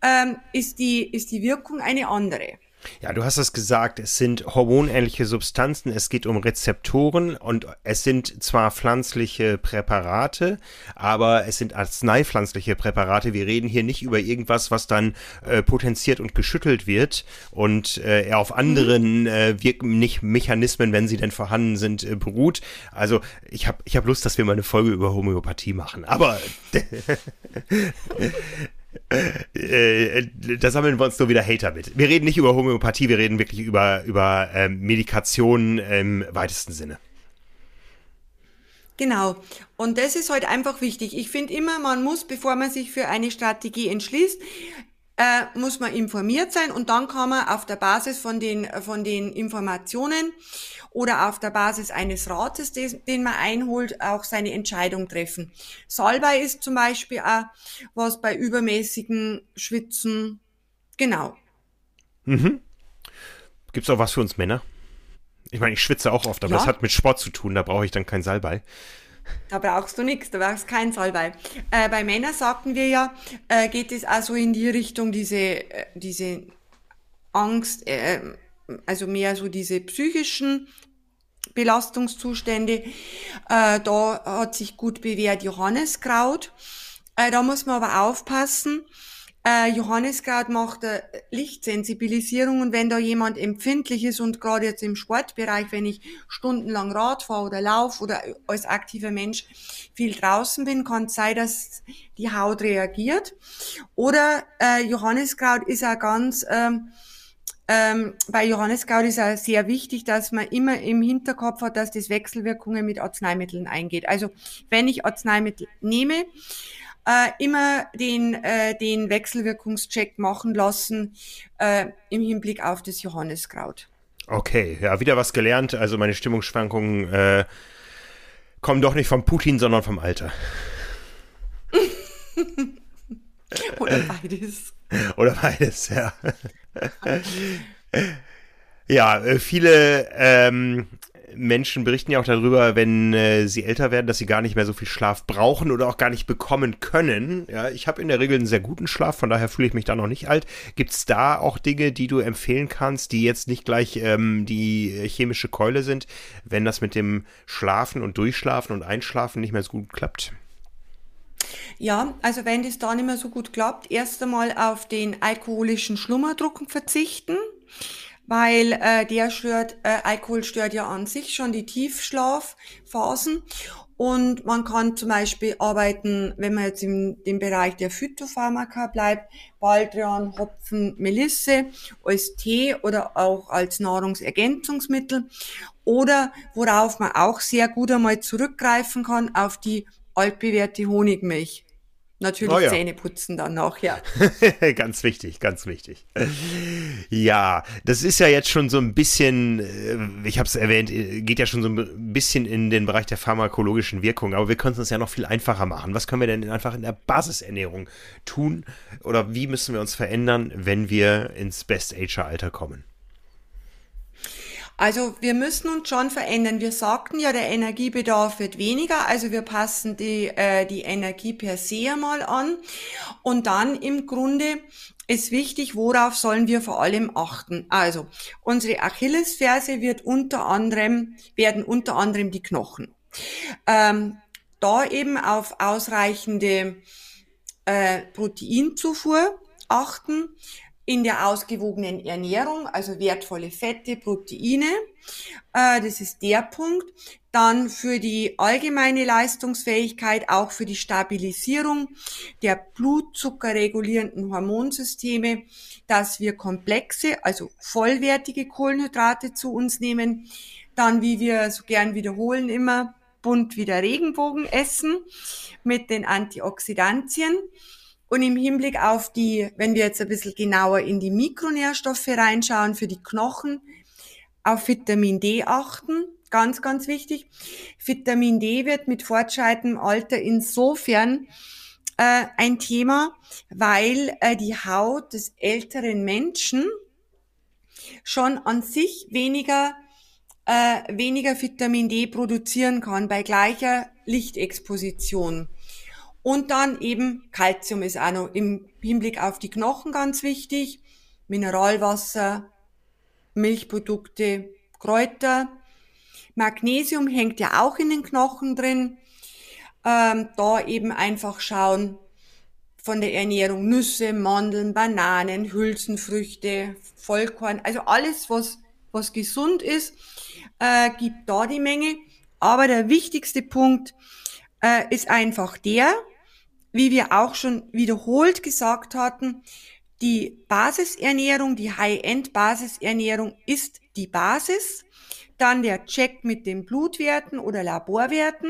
ähm, ist, die, ist die Wirkung eine andere. Ja, du hast es gesagt, es sind hormonähnliche Substanzen, es geht um Rezeptoren und es sind zwar pflanzliche Präparate, aber es sind arzneipflanzliche Präparate. Wir reden hier nicht über irgendwas, was dann äh, potenziert und geschüttelt wird und äh, auf anderen äh, Wirken, nicht Mechanismen, wenn sie denn vorhanden sind, äh, beruht. Also ich habe ich hab Lust, dass wir mal eine Folge über Homöopathie machen, aber äh, da sammeln wir uns nur wieder Hater mit. Wir reden nicht über Homöopathie, wir reden wirklich über, über ähm, Medikation im weitesten Sinne. Genau. Und das ist halt einfach wichtig. Ich finde immer, man muss, bevor man sich für eine Strategie entschließt, äh, muss man informiert sein und dann kann man auf der Basis von den, von den Informationen oder auf der Basis eines Rates, des, den man einholt, auch seine Entscheidung treffen. Salbei ist zum Beispiel auch was bei übermäßigen Schwitzen. Genau. Mhm. Gibt es auch was für uns Männer? Ich meine, ich schwitze auch oft, aber ja. das hat mit Sport zu tun, da brauche ich dann kein Salbei. Da brauchst du nichts, da brauchst kein Salbei. Äh, bei Männern sagten wir ja, äh, geht es also in die Richtung diese, äh, diese Angst, äh, also mehr so diese psychischen Belastungszustände. Äh, da hat sich gut bewährt Johanneskraut. Da muss man aber aufpassen. Äh, Johanneskraut macht äh, Lichtsensibilisierung und wenn da jemand empfindlich ist und gerade jetzt im Sportbereich, wenn ich stundenlang Rad fahre oder laufe oder als aktiver Mensch viel draußen bin, kann es sein, dass die Haut reagiert. Oder äh, Johanneskraut ist auch ganz ähm, ähm, bei Johanneskraut ist auch sehr wichtig, dass man immer im Hinterkopf hat, dass das Wechselwirkungen mit Arzneimitteln eingeht. Also wenn ich Arzneimittel nehme, äh, immer den, äh, den Wechselwirkungscheck machen lassen äh, im Hinblick auf das Johanneskraut. Okay, ja, wieder was gelernt. Also meine Stimmungsschwankungen äh, kommen doch nicht vom Putin, sondern vom Alter. Oder beides. Oder beides, ja. ja, äh, viele ähm, Menschen berichten ja auch darüber, wenn äh, sie älter werden, dass sie gar nicht mehr so viel Schlaf brauchen oder auch gar nicht bekommen können. Ja, ich habe in der Regel einen sehr guten Schlaf, von daher fühle ich mich da noch nicht alt. Gibt es da auch Dinge, die du empfehlen kannst, die jetzt nicht gleich ähm, die chemische Keule sind, wenn das mit dem Schlafen und Durchschlafen und Einschlafen nicht mehr so gut klappt? Ja, also wenn das da nicht mehr so gut klappt, erst einmal auf den alkoholischen Schlummerdruck verzichten weil äh, der stört, äh, Alkohol stört ja an sich schon die Tiefschlafphasen. Und man kann zum Beispiel arbeiten, wenn man jetzt im dem Bereich der Phytopharmaka bleibt, Baldrian, Hopfen, Melisse als Tee oder auch als Nahrungsergänzungsmittel. Oder worauf man auch sehr gut einmal zurückgreifen kann, auf die altbewährte Honigmilch. Natürlich oh ja. Zähne putzen dann noch, ja. ganz wichtig, ganz wichtig. Ja, das ist ja jetzt schon so ein bisschen, äh, ich habe es erwähnt, äh, geht ja schon so ein bisschen in den Bereich der pharmakologischen Wirkung, aber wir können es uns ja noch viel einfacher machen. Was können wir denn einfach in der Basisernährung tun oder wie müssen wir uns verändern, wenn wir ins Best-Ager-Alter kommen? Also wir müssen uns schon verändern. Wir sagten ja, der Energiebedarf wird weniger, also wir passen die, äh, die Energie per se mal an. Und dann im Grunde ist wichtig, worauf sollen wir vor allem achten. Also unsere Achillesferse wird unter anderem, werden unter anderem die Knochen. Ähm, da eben auf ausreichende äh, Proteinzufuhr achten in der ausgewogenen Ernährung, also wertvolle Fette, Proteine. Äh, das ist der Punkt. dann für die allgemeine Leistungsfähigkeit, auch für die Stabilisierung der blutzuckerregulierenden Hormonsysteme, dass wir komplexe, also vollwertige Kohlenhydrate zu uns nehmen. Dann, wie wir so gern wiederholen immer, bunt wie der Regenbogen essen mit den Antioxidantien. Und im Hinblick auf die, wenn wir jetzt ein bisschen genauer in die Mikronährstoffe reinschauen, für die Knochen, auf Vitamin D achten. Ganz, ganz wichtig. Vitamin D wird mit fortschreitendem Alter insofern äh, ein Thema, weil äh, die Haut des älteren Menschen schon an sich weniger äh, weniger Vitamin D produzieren kann bei gleicher Lichtexposition. Und dann eben Calcium ist auch noch im Hinblick auf die Knochen ganz wichtig. Mineralwasser, Milchprodukte, Kräuter. Magnesium hängt ja auch in den Knochen drin. Ähm, da eben einfach schauen von der Ernährung Nüsse, Mandeln, Bananen, Hülsenfrüchte, Vollkorn, also alles, was, was gesund ist, äh, gibt da die Menge. Aber der wichtigste Punkt äh, ist einfach der, wie wir auch schon wiederholt gesagt hatten, die Basisernährung, die High-End-Basisernährung ist die Basis. Dann der Check mit den Blutwerten oder Laborwerten,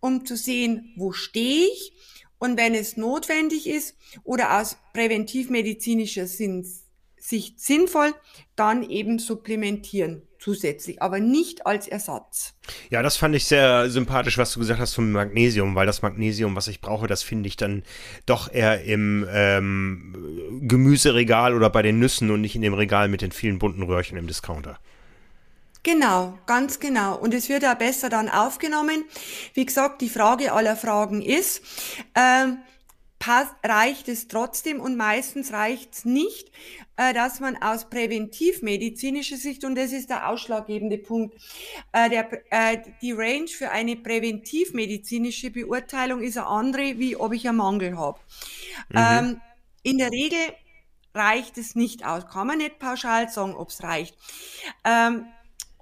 um zu sehen, wo stehe ich. Und wenn es notwendig ist oder aus präventivmedizinischer Sicht sinnvoll, dann eben supplementieren zusätzlich, aber nicht als Ersatz. Ja, das fand ich sehr sympathisch, was du gesagt hast vom Magnesium, weil das Magnesium, was ich brauche, das finde ich dann doch eher im ähm, Gemüseregal oder bei den Nüssen und nicht in dem Regal mit den vielen bunten Röhrchen im Discounter. Genau, ganz genau. Und es wird auch besser dann aufgenommen. Wie gesagt, die Frage aller Fragen ist, ähm, passt, reicht es trotzdem und meistens reicht es nicht, äh, dass man aus präventivmedizinischer Sicht, und das ist der ausschlaggebende Punkt, äh, der, äh, die Range für eine präventivmedizinische Beurteilung ist eine andere, wie ob ich einen Mangel habe. Mhm. Ähm, in der Regel reicht es nicht aus. Kann man nicht pauschal sagen, ob es reicht. Ähm,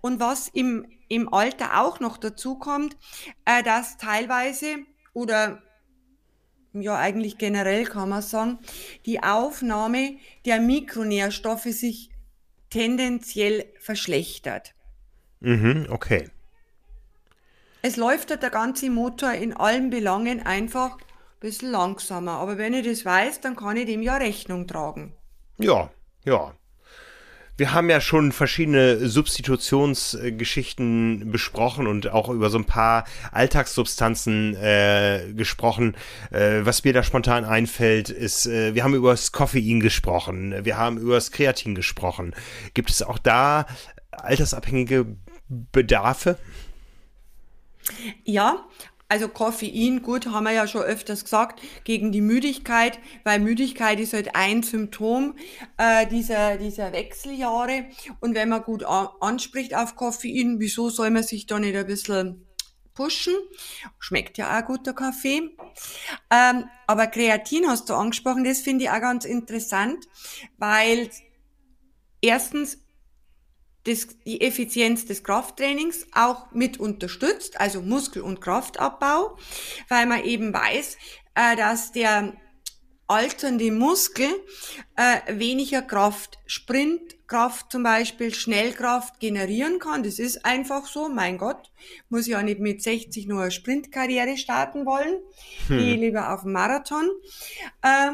und was im, im Alter auch noch dazu kommt, äh, dass teilweise oder ja eigentlich generell kann man sagen, die Aufnahme der Mikronährstoffe sich tendenziell verschlechtert. Mhm, okay. Es läuft halt der ganze Motor in allen Belangen einfach ein bisschen langsamer. Aber wenn ich das weiß, dann kann ich dem ja Rechnung tragen. Ja, ja. Wir haben ja schon verschiedene Substitutionsgeschichten besprochen und auch über so ein paar Alltagssubstanzen äh, gesprochen. Äh, was mir da spontan einfällt, ist, äh, wir haben über das Koffein gesprochen, wir haben über das Kreatin gesprochen. Gibt es auch da altersabhängige Bedarfe? Ja, also Koffein, gut, haben wir ja schon öfters gesagt, gegen die Müdigkeit, weil Müdigkeit ist halt ein Symptom äh, dieser, dieser Wechseljahre. Und wenn man gut anspricht auf Koffein, wieso soll man sich da nicht ein bisschen pushen? Schmeckt ja auch guter Kaffee. Ähm, aber Kreatin hast du angesprochen, das finde ich auch ganz interessant, weil erstens das, die Effizienz des Krafttrainings auch mit unterstützt, also Muskel- und Kraftabbau, weil man eben weiß, äh, dass der alternde Muskel äh, weniger Kraft, Sprintkraft zum Beispiel, Schnellkraft generieren kann. Das ist einfach so. Mein Gott, muss ja nicht mit 60 nur eine Sprintkarriere starten wollen. Hm. Gehe lieber auf den Marathon. Äh,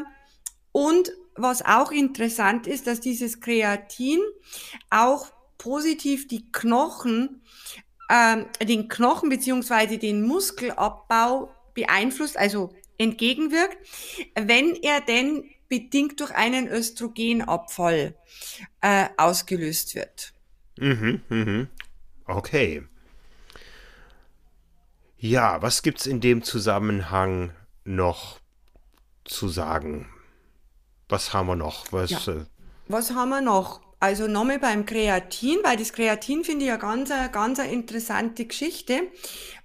und was auch interessant ist, dass dieses Kreatin auch positiv die Knochen, ähm, den Knochen beziehungsweise den Muskelabbau beeinflusst, also entgegenwirkt, wenn er denn bedingt durch einen Östrogenabfall äh, ausgelöst wird. Mhm, mhm. Okay. Ja, was gibt's in dem Zusammenhang noch zu sagen? Was haben wir noch? Was, ja. äh, was haben wir noch? Also nochmal beim Kreatin, weil das Kreatin finde ich ja ganz, ganz eine interessante Geschichte.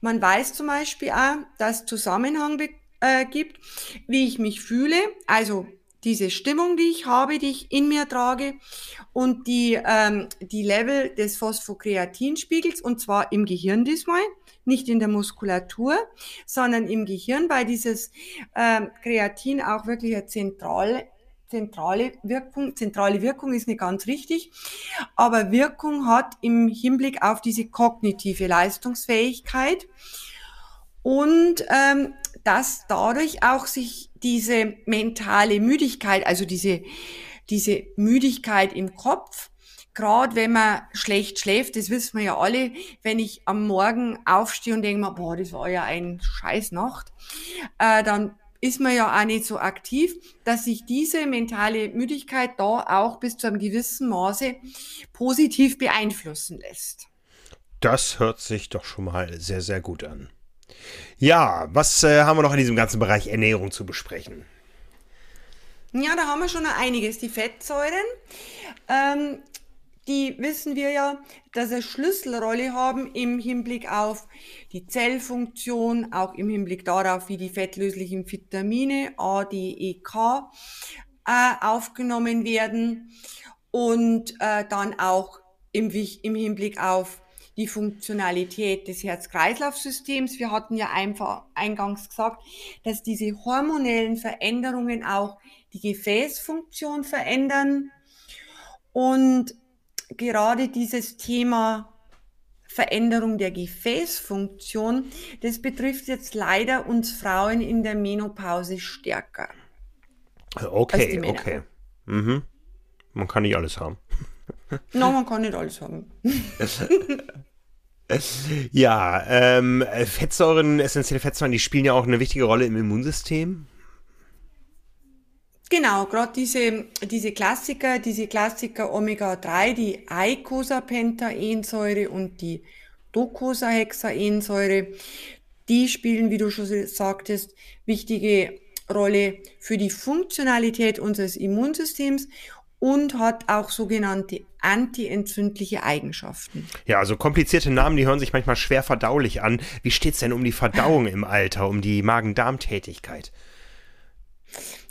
Man weiß zum Beispiel auch, dass Zusammenhang äh, gibt, wie ich mich fühle. Also diese Stimmung, die ich habe, die ich in mir trage und die, ähm, die Level des Phosphokreatinspiegels und zwar im Gehirn diesmal, nicht in der Muskulatur, sondern im Gehirn, weil dieses ähm, Kreatin auch wirklich eine zentrale, zentrale Wirkung, zentrale Wirkung ist nicht ganz richtig, aber Wirkung hat im Hinblick auf diese kognitive Leistungsfähigkeit und ähm, dass dadurch auch sich diese mentale Müdigkeit, also diese, diese Müdigkeit im Kopf, gerade wenn man schlecht schläft, das wissen wir ja alle, wenn ich am Morgen aufstehe und denke mir, boah, das war ja ein scheiß Nacht, äh, dann ist man ja auch nicht so aktiv, dass sich diese mentale Müdigkeit da auch bis zu einem gewissen Maße positiv beeinflussen lässt. Das hört sich doch schon mal sehr, sehr gut an. Ja, was äh, haben wir noch in diesem ganzen Bereich Ernährung zu besprechen? Ja, da haben wir schon noch einiges. Die Fettsäuren, ähm, die wissen wir ja, dass sie Schlüsselrolle haben im Hinblick auf die Zellfunktion, auch im Hinblick darauf, wie die fettlöslichen Vitamine A, D, E, K äh, aufgenommen werden und äh, dann auch im, im Hinblick auf die Funktionalität des Herz-Kreislauf-Systems. Wir hatten ja einfach eingangs gesagt, dass diese hormonellen Veränderungen auch die Gefäßfunktion verändern. Und gerade dieses Thema Veränderung der Gefäßfunktion, das betrifft jetzt leider uns Frauen in der Menopause stärker. Okay, okay. Mhm. Man kann nicht alles haben. No, man kann nicht alles haben. ja, ähm, Fettsäuren, essentielle Fettsäuren, die spielen ja auch eine wichtige Rolle im Immunsystem. Genau, gerade diese, diese Klassiker, diese Klassiker Omega-3, die Eicosapentaensäure und die Docosahexaensäure, die spielen, wie du schon sagtest, wichtige Rolle für die Funktionalität unseres Immunsystems und hat auch sogenannte antientzündliche Eigenschaften. Ja, also komplizierte Namen, die hören sich manchmal schwer verdaulich an. Wie steht's denn um die Verdauung im Alter, um die Magen-Darm-Tätigkeit?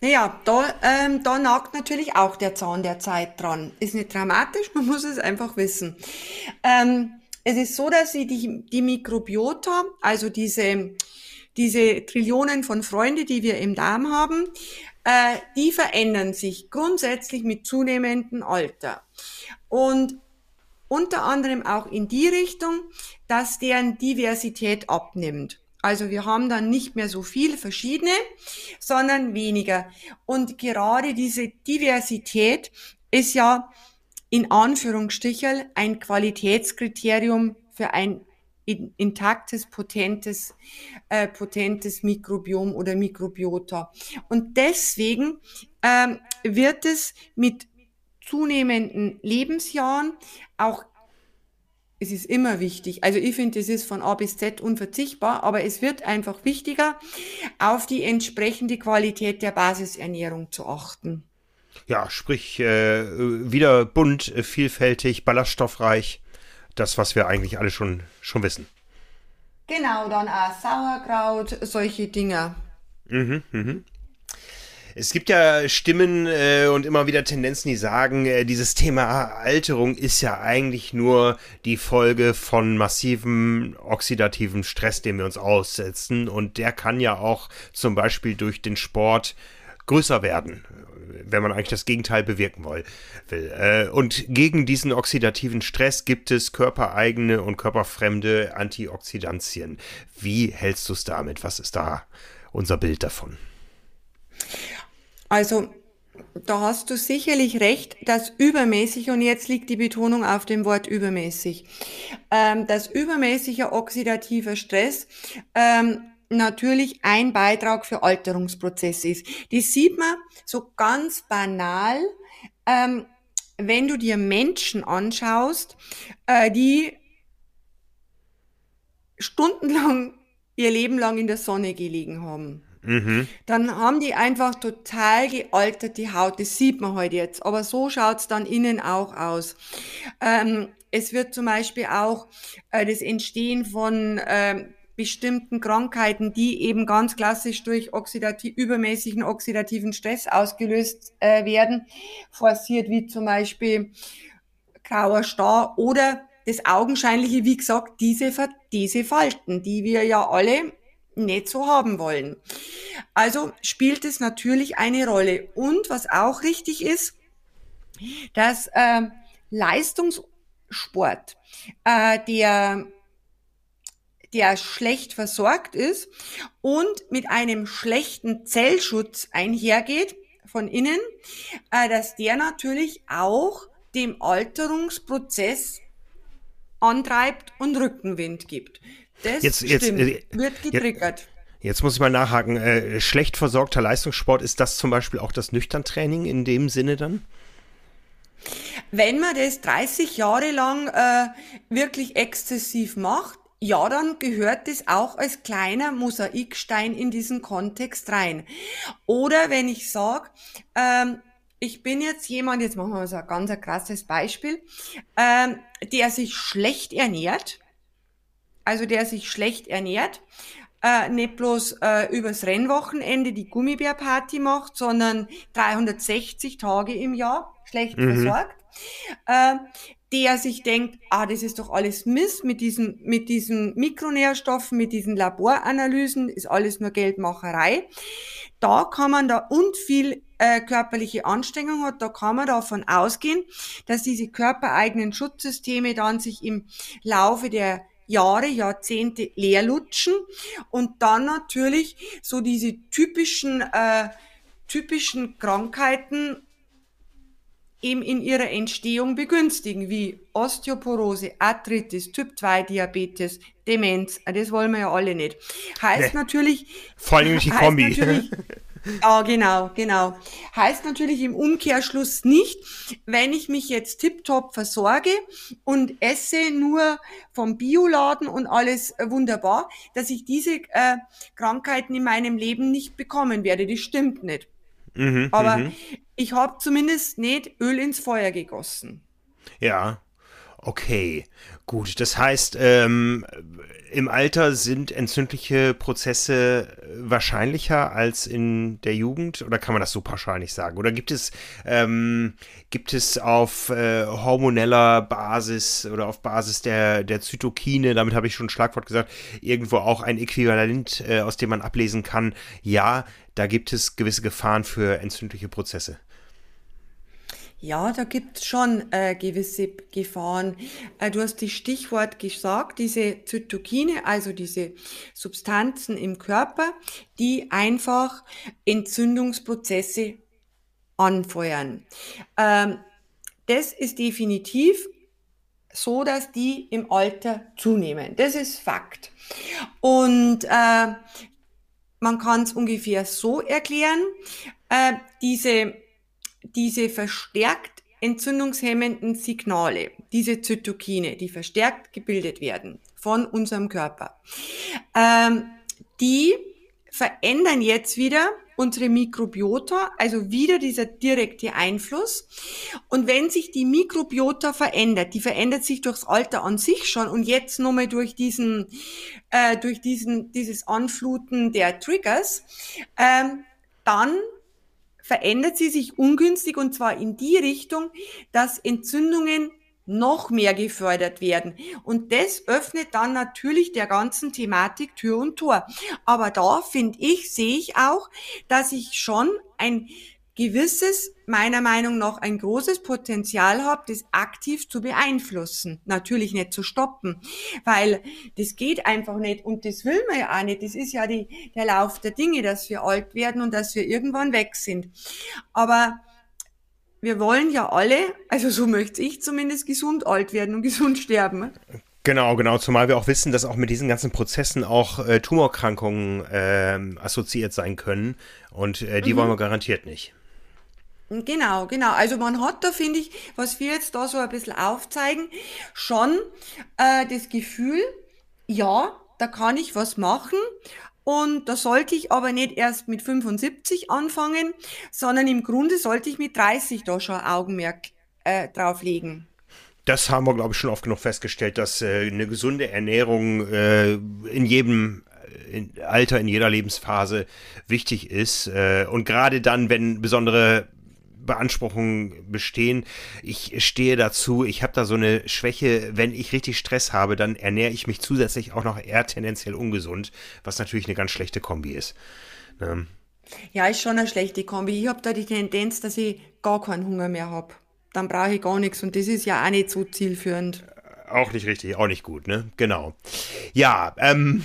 Naja, da, ähm, da nagt natürlich auch der Zahn der Zeit dran. Ist nicht dramatisch, man muss es einfach wissen. Ähm, es ist so, dass sie die, die Mikrobiota, also diese, diese Trillionen von Freunde, die wir im Darm haben, äh, die verändern sich grundsätzlich mit zunehmendem Alter. Und unter anderem auch in die Richtung, dass deren Diversität abnimmt. Also wir haben dann nicht mehr so viel verschiedene, sondern weniger. Und gerade diese Diversität ist ja in Anführungsstrichen ein Qualitätskriterium für ein intaktes, potentes, äh, potentes Mikrobiom oder Mikrobiota. Und deswegen ähm, wird es mit zunehmenden Lebensjahren auch es ist immer wichtig. Also ich finde, es ist von A bis Z unverzichtbar, aber es wird einfach wichtiger, auf die entsprechende Qualität der Basisernährung zu achten. Ja, sprich, äh, wieder bunt, vielfältig, ballaststoffreich das, was wir eigentlich alle schon, schon wissen. Genau, dann auch Sauerkraut, solche Dinge. Mhm, mhm. Es gibt ja Stimmen äh, und immer wieder Tendenzen, die sagen, äh, dieses Thema Alterung ist ja eigentlich nur die Folge von massivem oxidativen Stress, dem wir uns aussetzen. Und der kann ja auch zum Beispiel durch den Sport größer werden wenn man eigentlich das Gegenteil bewirken will. Äh, und gegen diesen oxidativen Stress gibt es körpereigene und körperfremde Antioxidantien. Wie hältst du es damit? Was ist da unser Bild davon? Also, da hast du sicherlich recht, dass übermäßig, und jetzt liegt die Betonung auf dem Wort übermäßig, ähm, dass übermäßiger oxidativer Stress ähm, natürlich ein Beitrag für Alterungsprozesse ist. Die sieht man so ganz banal, ähm, wenn du dir Menschen anschaust, äh, die stundenlang ihr Leben lang in der Sonne gelegen haben. Mhm. Dann haben die einfach total gealterte Haut. Das sieht man heute halt jetzt. Aber so schaut's dann innen auch aus. Ähm, es wird zum Beispiel auch äh, das Entstehen von ähm, bestimmten Krankheiten, die eben ganz klassisch durch oxidativ, übermäßigen oxidativen Stress ausgelöst äh, werden, forciert, wie zum Beispiel grauer Star oder das Augenscheinliche, wie gesagt, diese, diese Falten, die wir ja alle nicht so haben wollen. Also spielt es natürlich eine Rolle. Und was auch richtig ist, dass äh, Leistungssport, äh, der der schlecht versorgt ist und mit einem schlechten Zellschutz einhergeht von innen, äh, dass der natürlich auch dem Alterungsprozess antreibt und Rückenwind gibt. Das jetzt, jetzt, äh, wird getriggert. Jetzt muss ich mal nachhaken. Äh, schlecht versorgter Leistungssport, ist das zum Beispiel auch das Nüchterntraining in dem Sinne dann? Wenn man das 30 Jahre lang äh, wirklich exzessiv macht, ja, dann gehört das auch als kleiner Mosaikstein in diesen Kontext rein. Oder wenn ich sage, ähm, ich bin jetzt jemand, jetzt machen wir so ein ganz krasses Beispiel, ähm, der sich schlecht ernährt, also der sich schlecht ernährt, äh, nicht bloß äh, übers Rennwochenende die Gummibärparty macht, sondern 360 Tage im Jahr schlecht mhm. versorgt, äh, der sich denkt, ah, das ist doch alles Mist mit diesen, mit diesen Mikronährstoffen, mit diesen Laboranalysen, ist alles nur Geldmacherei. Da kann man da und viel äh, körperliche Anstrengung hat, da kann man davon ausgehen, dass diese körpereigenen Schutzsysteme dann sich im Laufe der Jahre, Jahrzehnte leer lutschen und dann natürlich so diese typischen, äh, typischen Krankheiten eben in ihrer Entstehung begünstigen, wie Osteoporose, Arthritis, Typ-2-Diabetes, Demenz. Das wollen wir ja alle nicht. Heißt nee. natürlich... Vor allem die Kombi. Ja, genau, genau. Heißt natürlich im Umkehrschluss nicht, wenn ich mich jetzt tiptop versorge und esse nur vom Bioladen und alles äh, wunderbar, dass ich diese äh, Krankheiten in meinem Leben nicht bekommen werde. Das stimmt nicht. Mhm, Aber mhm. ich habe zumindest nicht Öl ins Feuer gegossen. Ja, Okay, gut. Das heißt, ähm, im Alter sind entzündliche Prozesse wahrscheinlicher als in der Jugend? Oder kann man das so pauschal nicht sagen? Oder gibt es, ähm, gibt es auf äh, hormoneller Basis oder auf Basis der, der Zytokine, damit habe ich schon ein Schlagwort gesagt, irgendwo auch ein Äquivalent, äh, aus dem man ablesen kann, ja, da gibt es gewisse Gefahren für entzündliche Prozesse? Ja, da gibt's schon äh, gewisse Gefahren. Äh, du hast die Stichwort gesagt, diese Zytokine, also diese Substanzen im Körper, die einfach Entzündungsprozesse anfeuern. Ähm, das ist definitiv so, dass die im Alter zunehmen. Das ist Fakt. Und äh, man kann es ungefähr so erklären, äh, diese diese verstärkt entzündungshemmenden Signale, diese Zytokine, die verstärkt gebildet werden von unserem Körper, ähm, die verändern jetzt wieder unsere Mikrobiota, also wieder dieser direkte Einfluss. Und wenn sich die Mikrobiota verändert, die verändert sich durchs Alter an sich schon und jetzt nochmal durch diesen, äh, durch diesen, dieses Anfluten der Triggers, ähm, dann verändert sie sich ungünstig und zwar in die Richtung, dass Entzündungen noch mehr gefördert werden. Und das öffnet dann natürlich der ganzen Thematik Tür und Tor. Aber da finde ich, sehe ich auch, dass ich schon ein gewisses, meiner Meinung nach ein großes Potenzial habe, das aktiv zu beeinflussen. Natürlich nicht zu stoppen, weil das geht einfach nicht und das will man ja auch nicht. Das ist ja die, der Lauf der Dinge, dass wir alt werden und dass wir irgendwann weg sind. Aber wir wollen ja alle, also so möchte ich zumindest, gesund alt werden und gesund sterben. Genau, genau, zumal wir auch wissen, dass auch mit diesen ganzen Prozessen auch äh, Tumorkrankungen äh, assoziiert sein können und äh, die mhm. wollen wir garantiert nicht. Genau, genau. Also man hat da, finde ich, was wir jetzt da so ein bisschen aufzeigen, schon äh, das Gefühl, ja, da kann ich was machen. Und da sollte ich aber nicht erst mit 75 anfangen, sondern im Grunde sollte ich mit 30 da schon Augenmerk äh, drauf legen. Das haben wir, glaube ich, schon oft genug festgestellt, dass äh, eine gesunde Ernährung äh, in jedem in Alter, in jeder Lebensphase wichtig ist. Äh, und gerade dann, wenn besondere Beanspruchungen bestehen. Ich stehe dazu, ich habe da so eine Schwäche, wenn ich richtig Stress habe, dann ernähre ich mich zusätzlich auch noch eher tendenziell ungesund, was natürlich eine ganz schlechte Kombi ist. Ähm. Ja, ist schon eine schlechte Kombi. Ich habe da die Tendenz, dass ich gar keinen Hunger mehr habe. Dann brauche ich gar nichts und das ist ja auch nicht so zielführend. Auch nicht richtig, auch nicht gut, ne? Genau. Ja, ähm,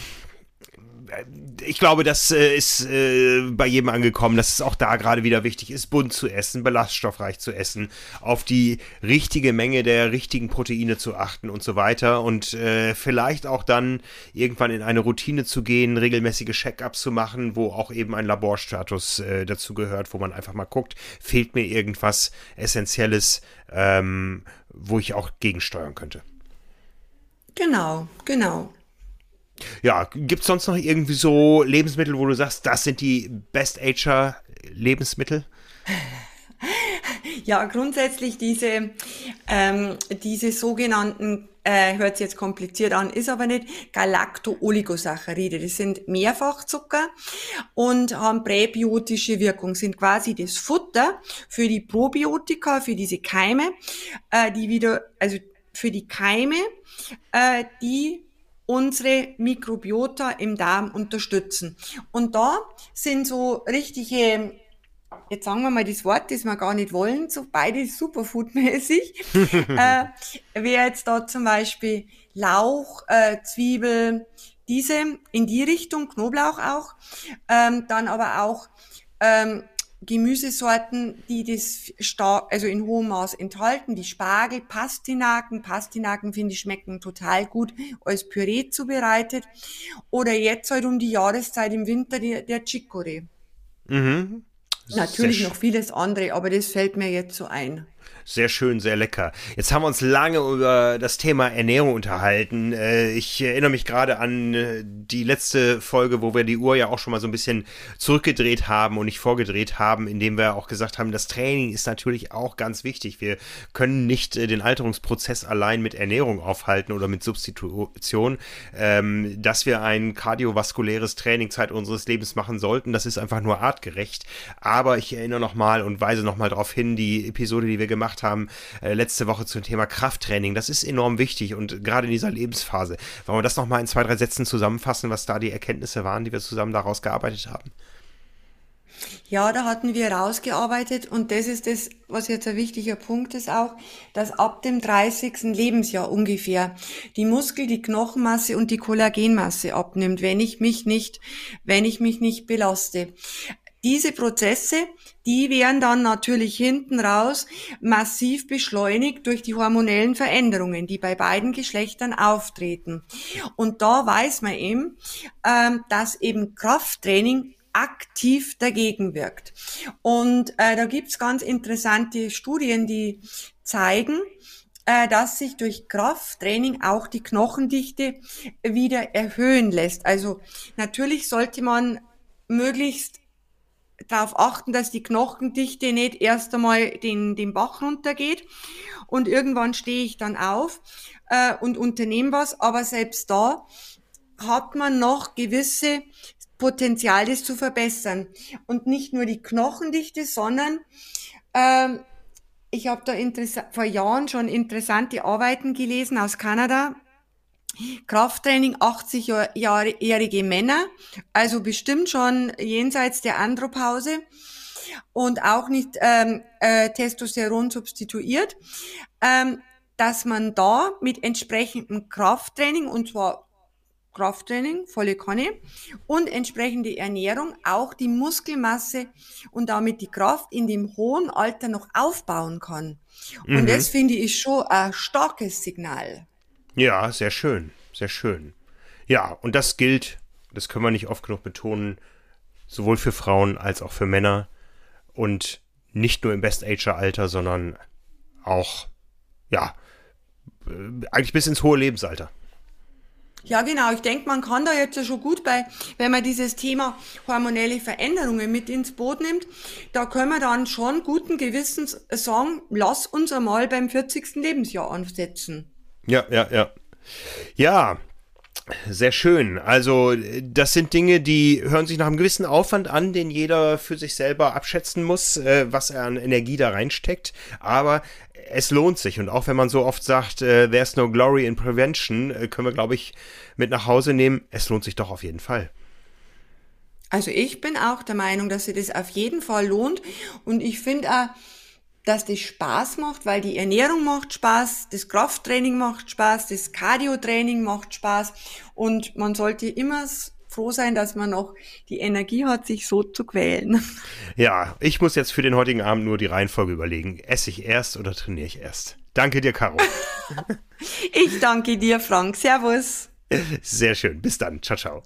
ich glaube, das äh, ist äh, bei jedem angekommen, dass es auch da gerade wieder wichtig ist, bunt zu essen, ballaststoffreich zu essen, auf die richtige Menge der richtigen Proteine zu achten und so weiter und äh, vielleicht auch dann irgendwann in eine Routine zu gehen, regelmäßige Check-ups zu machen, wo auch eben ein Laborstatus äh, dazu gehört, wo man einfach mal guckt, fehlt mir irgendwas Essentielles, ähm, wo ich auch gegensteuern könnte. Genau, genau. Ja, gibt es sonst noch irgendwie so Lebensmittel, wo du sagst, das sind die Best Ager Lebensmittel? Ja, grundsätzlich diese, ähm, diese sogenannten, äh, hört sich jetzt kompliziert an, ist aber nicht, Galacto-Oligosaccharide. Das sind Mehrfachzucker und haben präbiotische Wirkung, sind quasi das Futter für die Probiotika, für diese Keime, äh, die wieder, also für die Keime, äh, die unsere Mikrobiota im Darm unterstützen. Und da sind so richtige, jetzt sagen wir mal das Wort, das wir gar nicht wollen, so beide superfoodmäßig. äh, wäre jetzt da zum Beispiel Lauch, äh, Zwiebel, diese in die Richtung, Knoblauch auch, ähm, dann aber auch ähm, Gemüsesorten, die das stark, also in hohem Maß enthalten, wie Spargel, Pastinaken. Pastinaken finde ich schmecken total gut als Püree zubereitet. Oder jetzt halt um die Jahreszeit im Winter der, der Chicorée. Mhm. Natürlich noch vieles andere, aber das fällt mir jetzt so ein. Sehr schön, sehr lecker. Jetzt haben wir uns lange über das Thema Ernährung unterhalten. Äh, ich erinnere mich gerade an äh, die letzte Folge, wo wir die Uhr ja auch schon mal so ein bisschen zurückgedreht haben und nicht vorgedreht haben, indem wir auch gesagt haben, das Training ist natürlich auch ganz wichtig. Wir können nicht äh, den Alterungsprozess allein mit Ernährung aufhalten oder mit Substitution. Ähm, dass wir ein kardiovaskuläres Training Zeit unseres Lebens machen sollten, das ist einfach nur artgerecht. Aber ich erinnere nochmal und weise nochmal darauf hin, die Episode, die wir gemacht gemacht haben, äh, letzte Woche zum Thema Krafttraining. Das ist enorm wichtig und gerade in dieser Lebensphase. Wollen wir das nochmal in zwei, drei Sätzen zusammenfassen, was da die Erkenntnisse waren, die wir zusammen daraus gearbeitet haben? Ja, da hatten wir rausgearbeitet und das ist das, was jetzt ein wichtiger Punkt ist auch, dass ab dem 30. Lebensjahr ungefähr die Muskel, die Knochenmasse und die Kollagenmasse abnimmt, wenn ich mich nicht, wenn ich mich nicht belaste. Diese Prozesse, die werden dann natürlich hinten raus massiv beschleunigt durch die hormonellen Veränderungen, die bei beiden Geschlechtern auftreten. Und da weiß man eben, ähm, dass eben Krafttraining aktiv dagegen wirkt. Und äh, da gibt's ganz interessante Studien, die zeigen, äh, dass sich durch Krafttraining auch die Knochendichte wieder erhöhen lässt. Also natürlich sollte man möglichst darauf achten, dass die Knochendichte nicht erst einmal den, den Bach runtergeht. Und irgendwann stehe ich dann auf äh, und unternehme was, aber selbst da hat man noch gewisse Potenzial, das zu verbessern. Und nicht nur die Knochendichte, sondern ähm, ich habe da vor Jahren schon interessante Arbeiten gelesen aus Kanada, Krafttraining 80-jährige Männer, also bestimmt schon jenseits der Andropause und auch nicht ähm, äh, Testosteron substituiert, ähm, dass man da mit entsprechendem Krafttraining, und zwar Krafttraining, volle Kanne, und entsprechende Ernährung auch die Muskelmasse und damit die Kraft in dem hohen Alter noch aufbauen kann. Und mhm. das finde ich schon ein starkes Signal. Ja, sehr schön, sehr schön. Ja, und das gilt, das können wir nicht oft genug betonen, sowohl für Frauen als auch für Männer und nicht nur im Best-Ager-Alter, sondern auch, ja, äh, eigentlich bis ins hohe Lebensalter. Ja, genau. Ich denke, man kann da jetzt schon gut bei, wenn man dieses Thema hormonelle Veränderungen mit ins Boot nimmt, da können wir dann schon guten Gewissens sagen, lass uns einmal beim 40. Lebensjahr ansetzen. Ja, ja, ja. Ja, sehr schön. Also, das sind Dinge, die hören sich nach einem gewissen Aufwand an, den jeder für sich selber abschätzen muss, äh, was er an Energie da reinsteckt. Aber es lohnt sich. Und auch wenn man so oft sagt, äh, there's no glory in prevention, äh, können wir, glaube ich, mit nach Hause nehmen. Es lohnt sich doch auf jeden Fall. Also ich bin auch der Meinung, dass sich das auf jeden Fall lohnt. Und ich finde auch, dass das Spaß macht, weil die Ernährung macht Spaß, das Krafttraining macht Spaß, das Cardio-Training macht Spaß und man sollte immer froh sein, dass man noch die Energie hat, sich so zu quälen. Ja, ich muss jetzt für den heutigen Abend nur die Reihenfolge überlegen. Esse ich erst oder trainiere ich erst? Danke dir, Caro. ich danke dir, Frank. Servus. Sehr schön. Bis dann. Ciao, ciao.